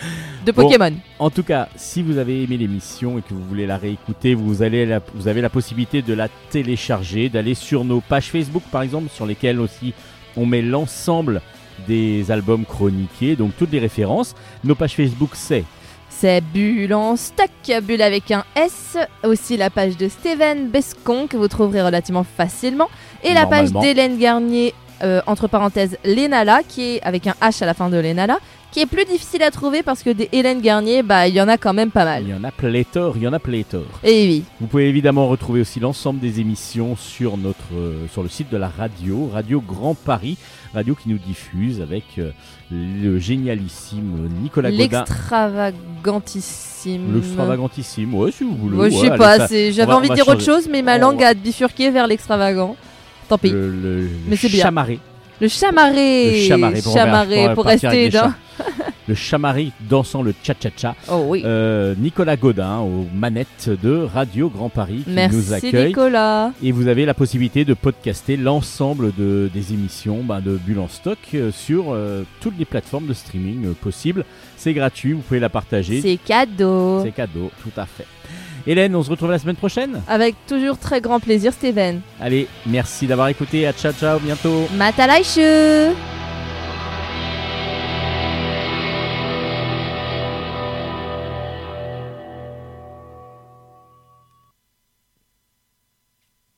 De Bon. Pokémon. En tout cas, si vous avez aimé l'émission et que vous voulez la réécouter, vous, allez la- vous avez la possibilité de la télécharger, d'aller sur nos pages Facebook par exemple, sur lesquelles aussi on met l'ensemble des albums chroniqués, donc toutes les références. Nos pages Facebook, c'est C'est Bulle en stock, Bulle avec un S. Aussi la page de Steven Bescon que vous trouverez relativement facilement. Et la page d'Hélène Garnier, euh, entre parenthèses, Lenala, qui est avec un H à la fin de Lenala, qui est plus difficile à trouver parce que des Hélène Garnier, bah il y en a quand même pas mal. Il y en a pléthore, il y en a pléthore. Et oui, Vous pouvez évidemment retrouver aussi l'ensemble des émissions sur, notre, euh, sur le site de la radio, Radio Grand Paris, radio qui nous diffuse avec euh, le génialissime Nicolas Godin. l'extravagantissime. L'extravagantissime, ouais, si vous voulez. Ouais, je sais pas, j'avais va- envie de dire autre chose, mais ma langue a bifurqué vers l'extravagant. Tant pis. Le, le- Mais c'est bien. chamarré. Le chamarré. Le chamarré pour, Chamarré, pour pour partir rester dans. Le chamaré dansant le cha-cha-cha. Oh oui. Euh, Nicolas Godin aux manettes de Radio Grand Paris qui Merci nous accueille. Nicolas. Et vous avez la possibilité de podcaster l'ensemble de, des émissions ben, de Bulle en stock euh, sur euh, toutes les plateformes de streaming euh, possibles. C'est gratuit, vous pouvez la partager. C'est cadeau. C'est cadeau, tout à fait. Hélène, on se retrouve la semaine prochaine. Avec toujours très grand plaisir, Steven. Allez, merci d'avoir écouté. À ciao, ciao, bientôt. Matalaishu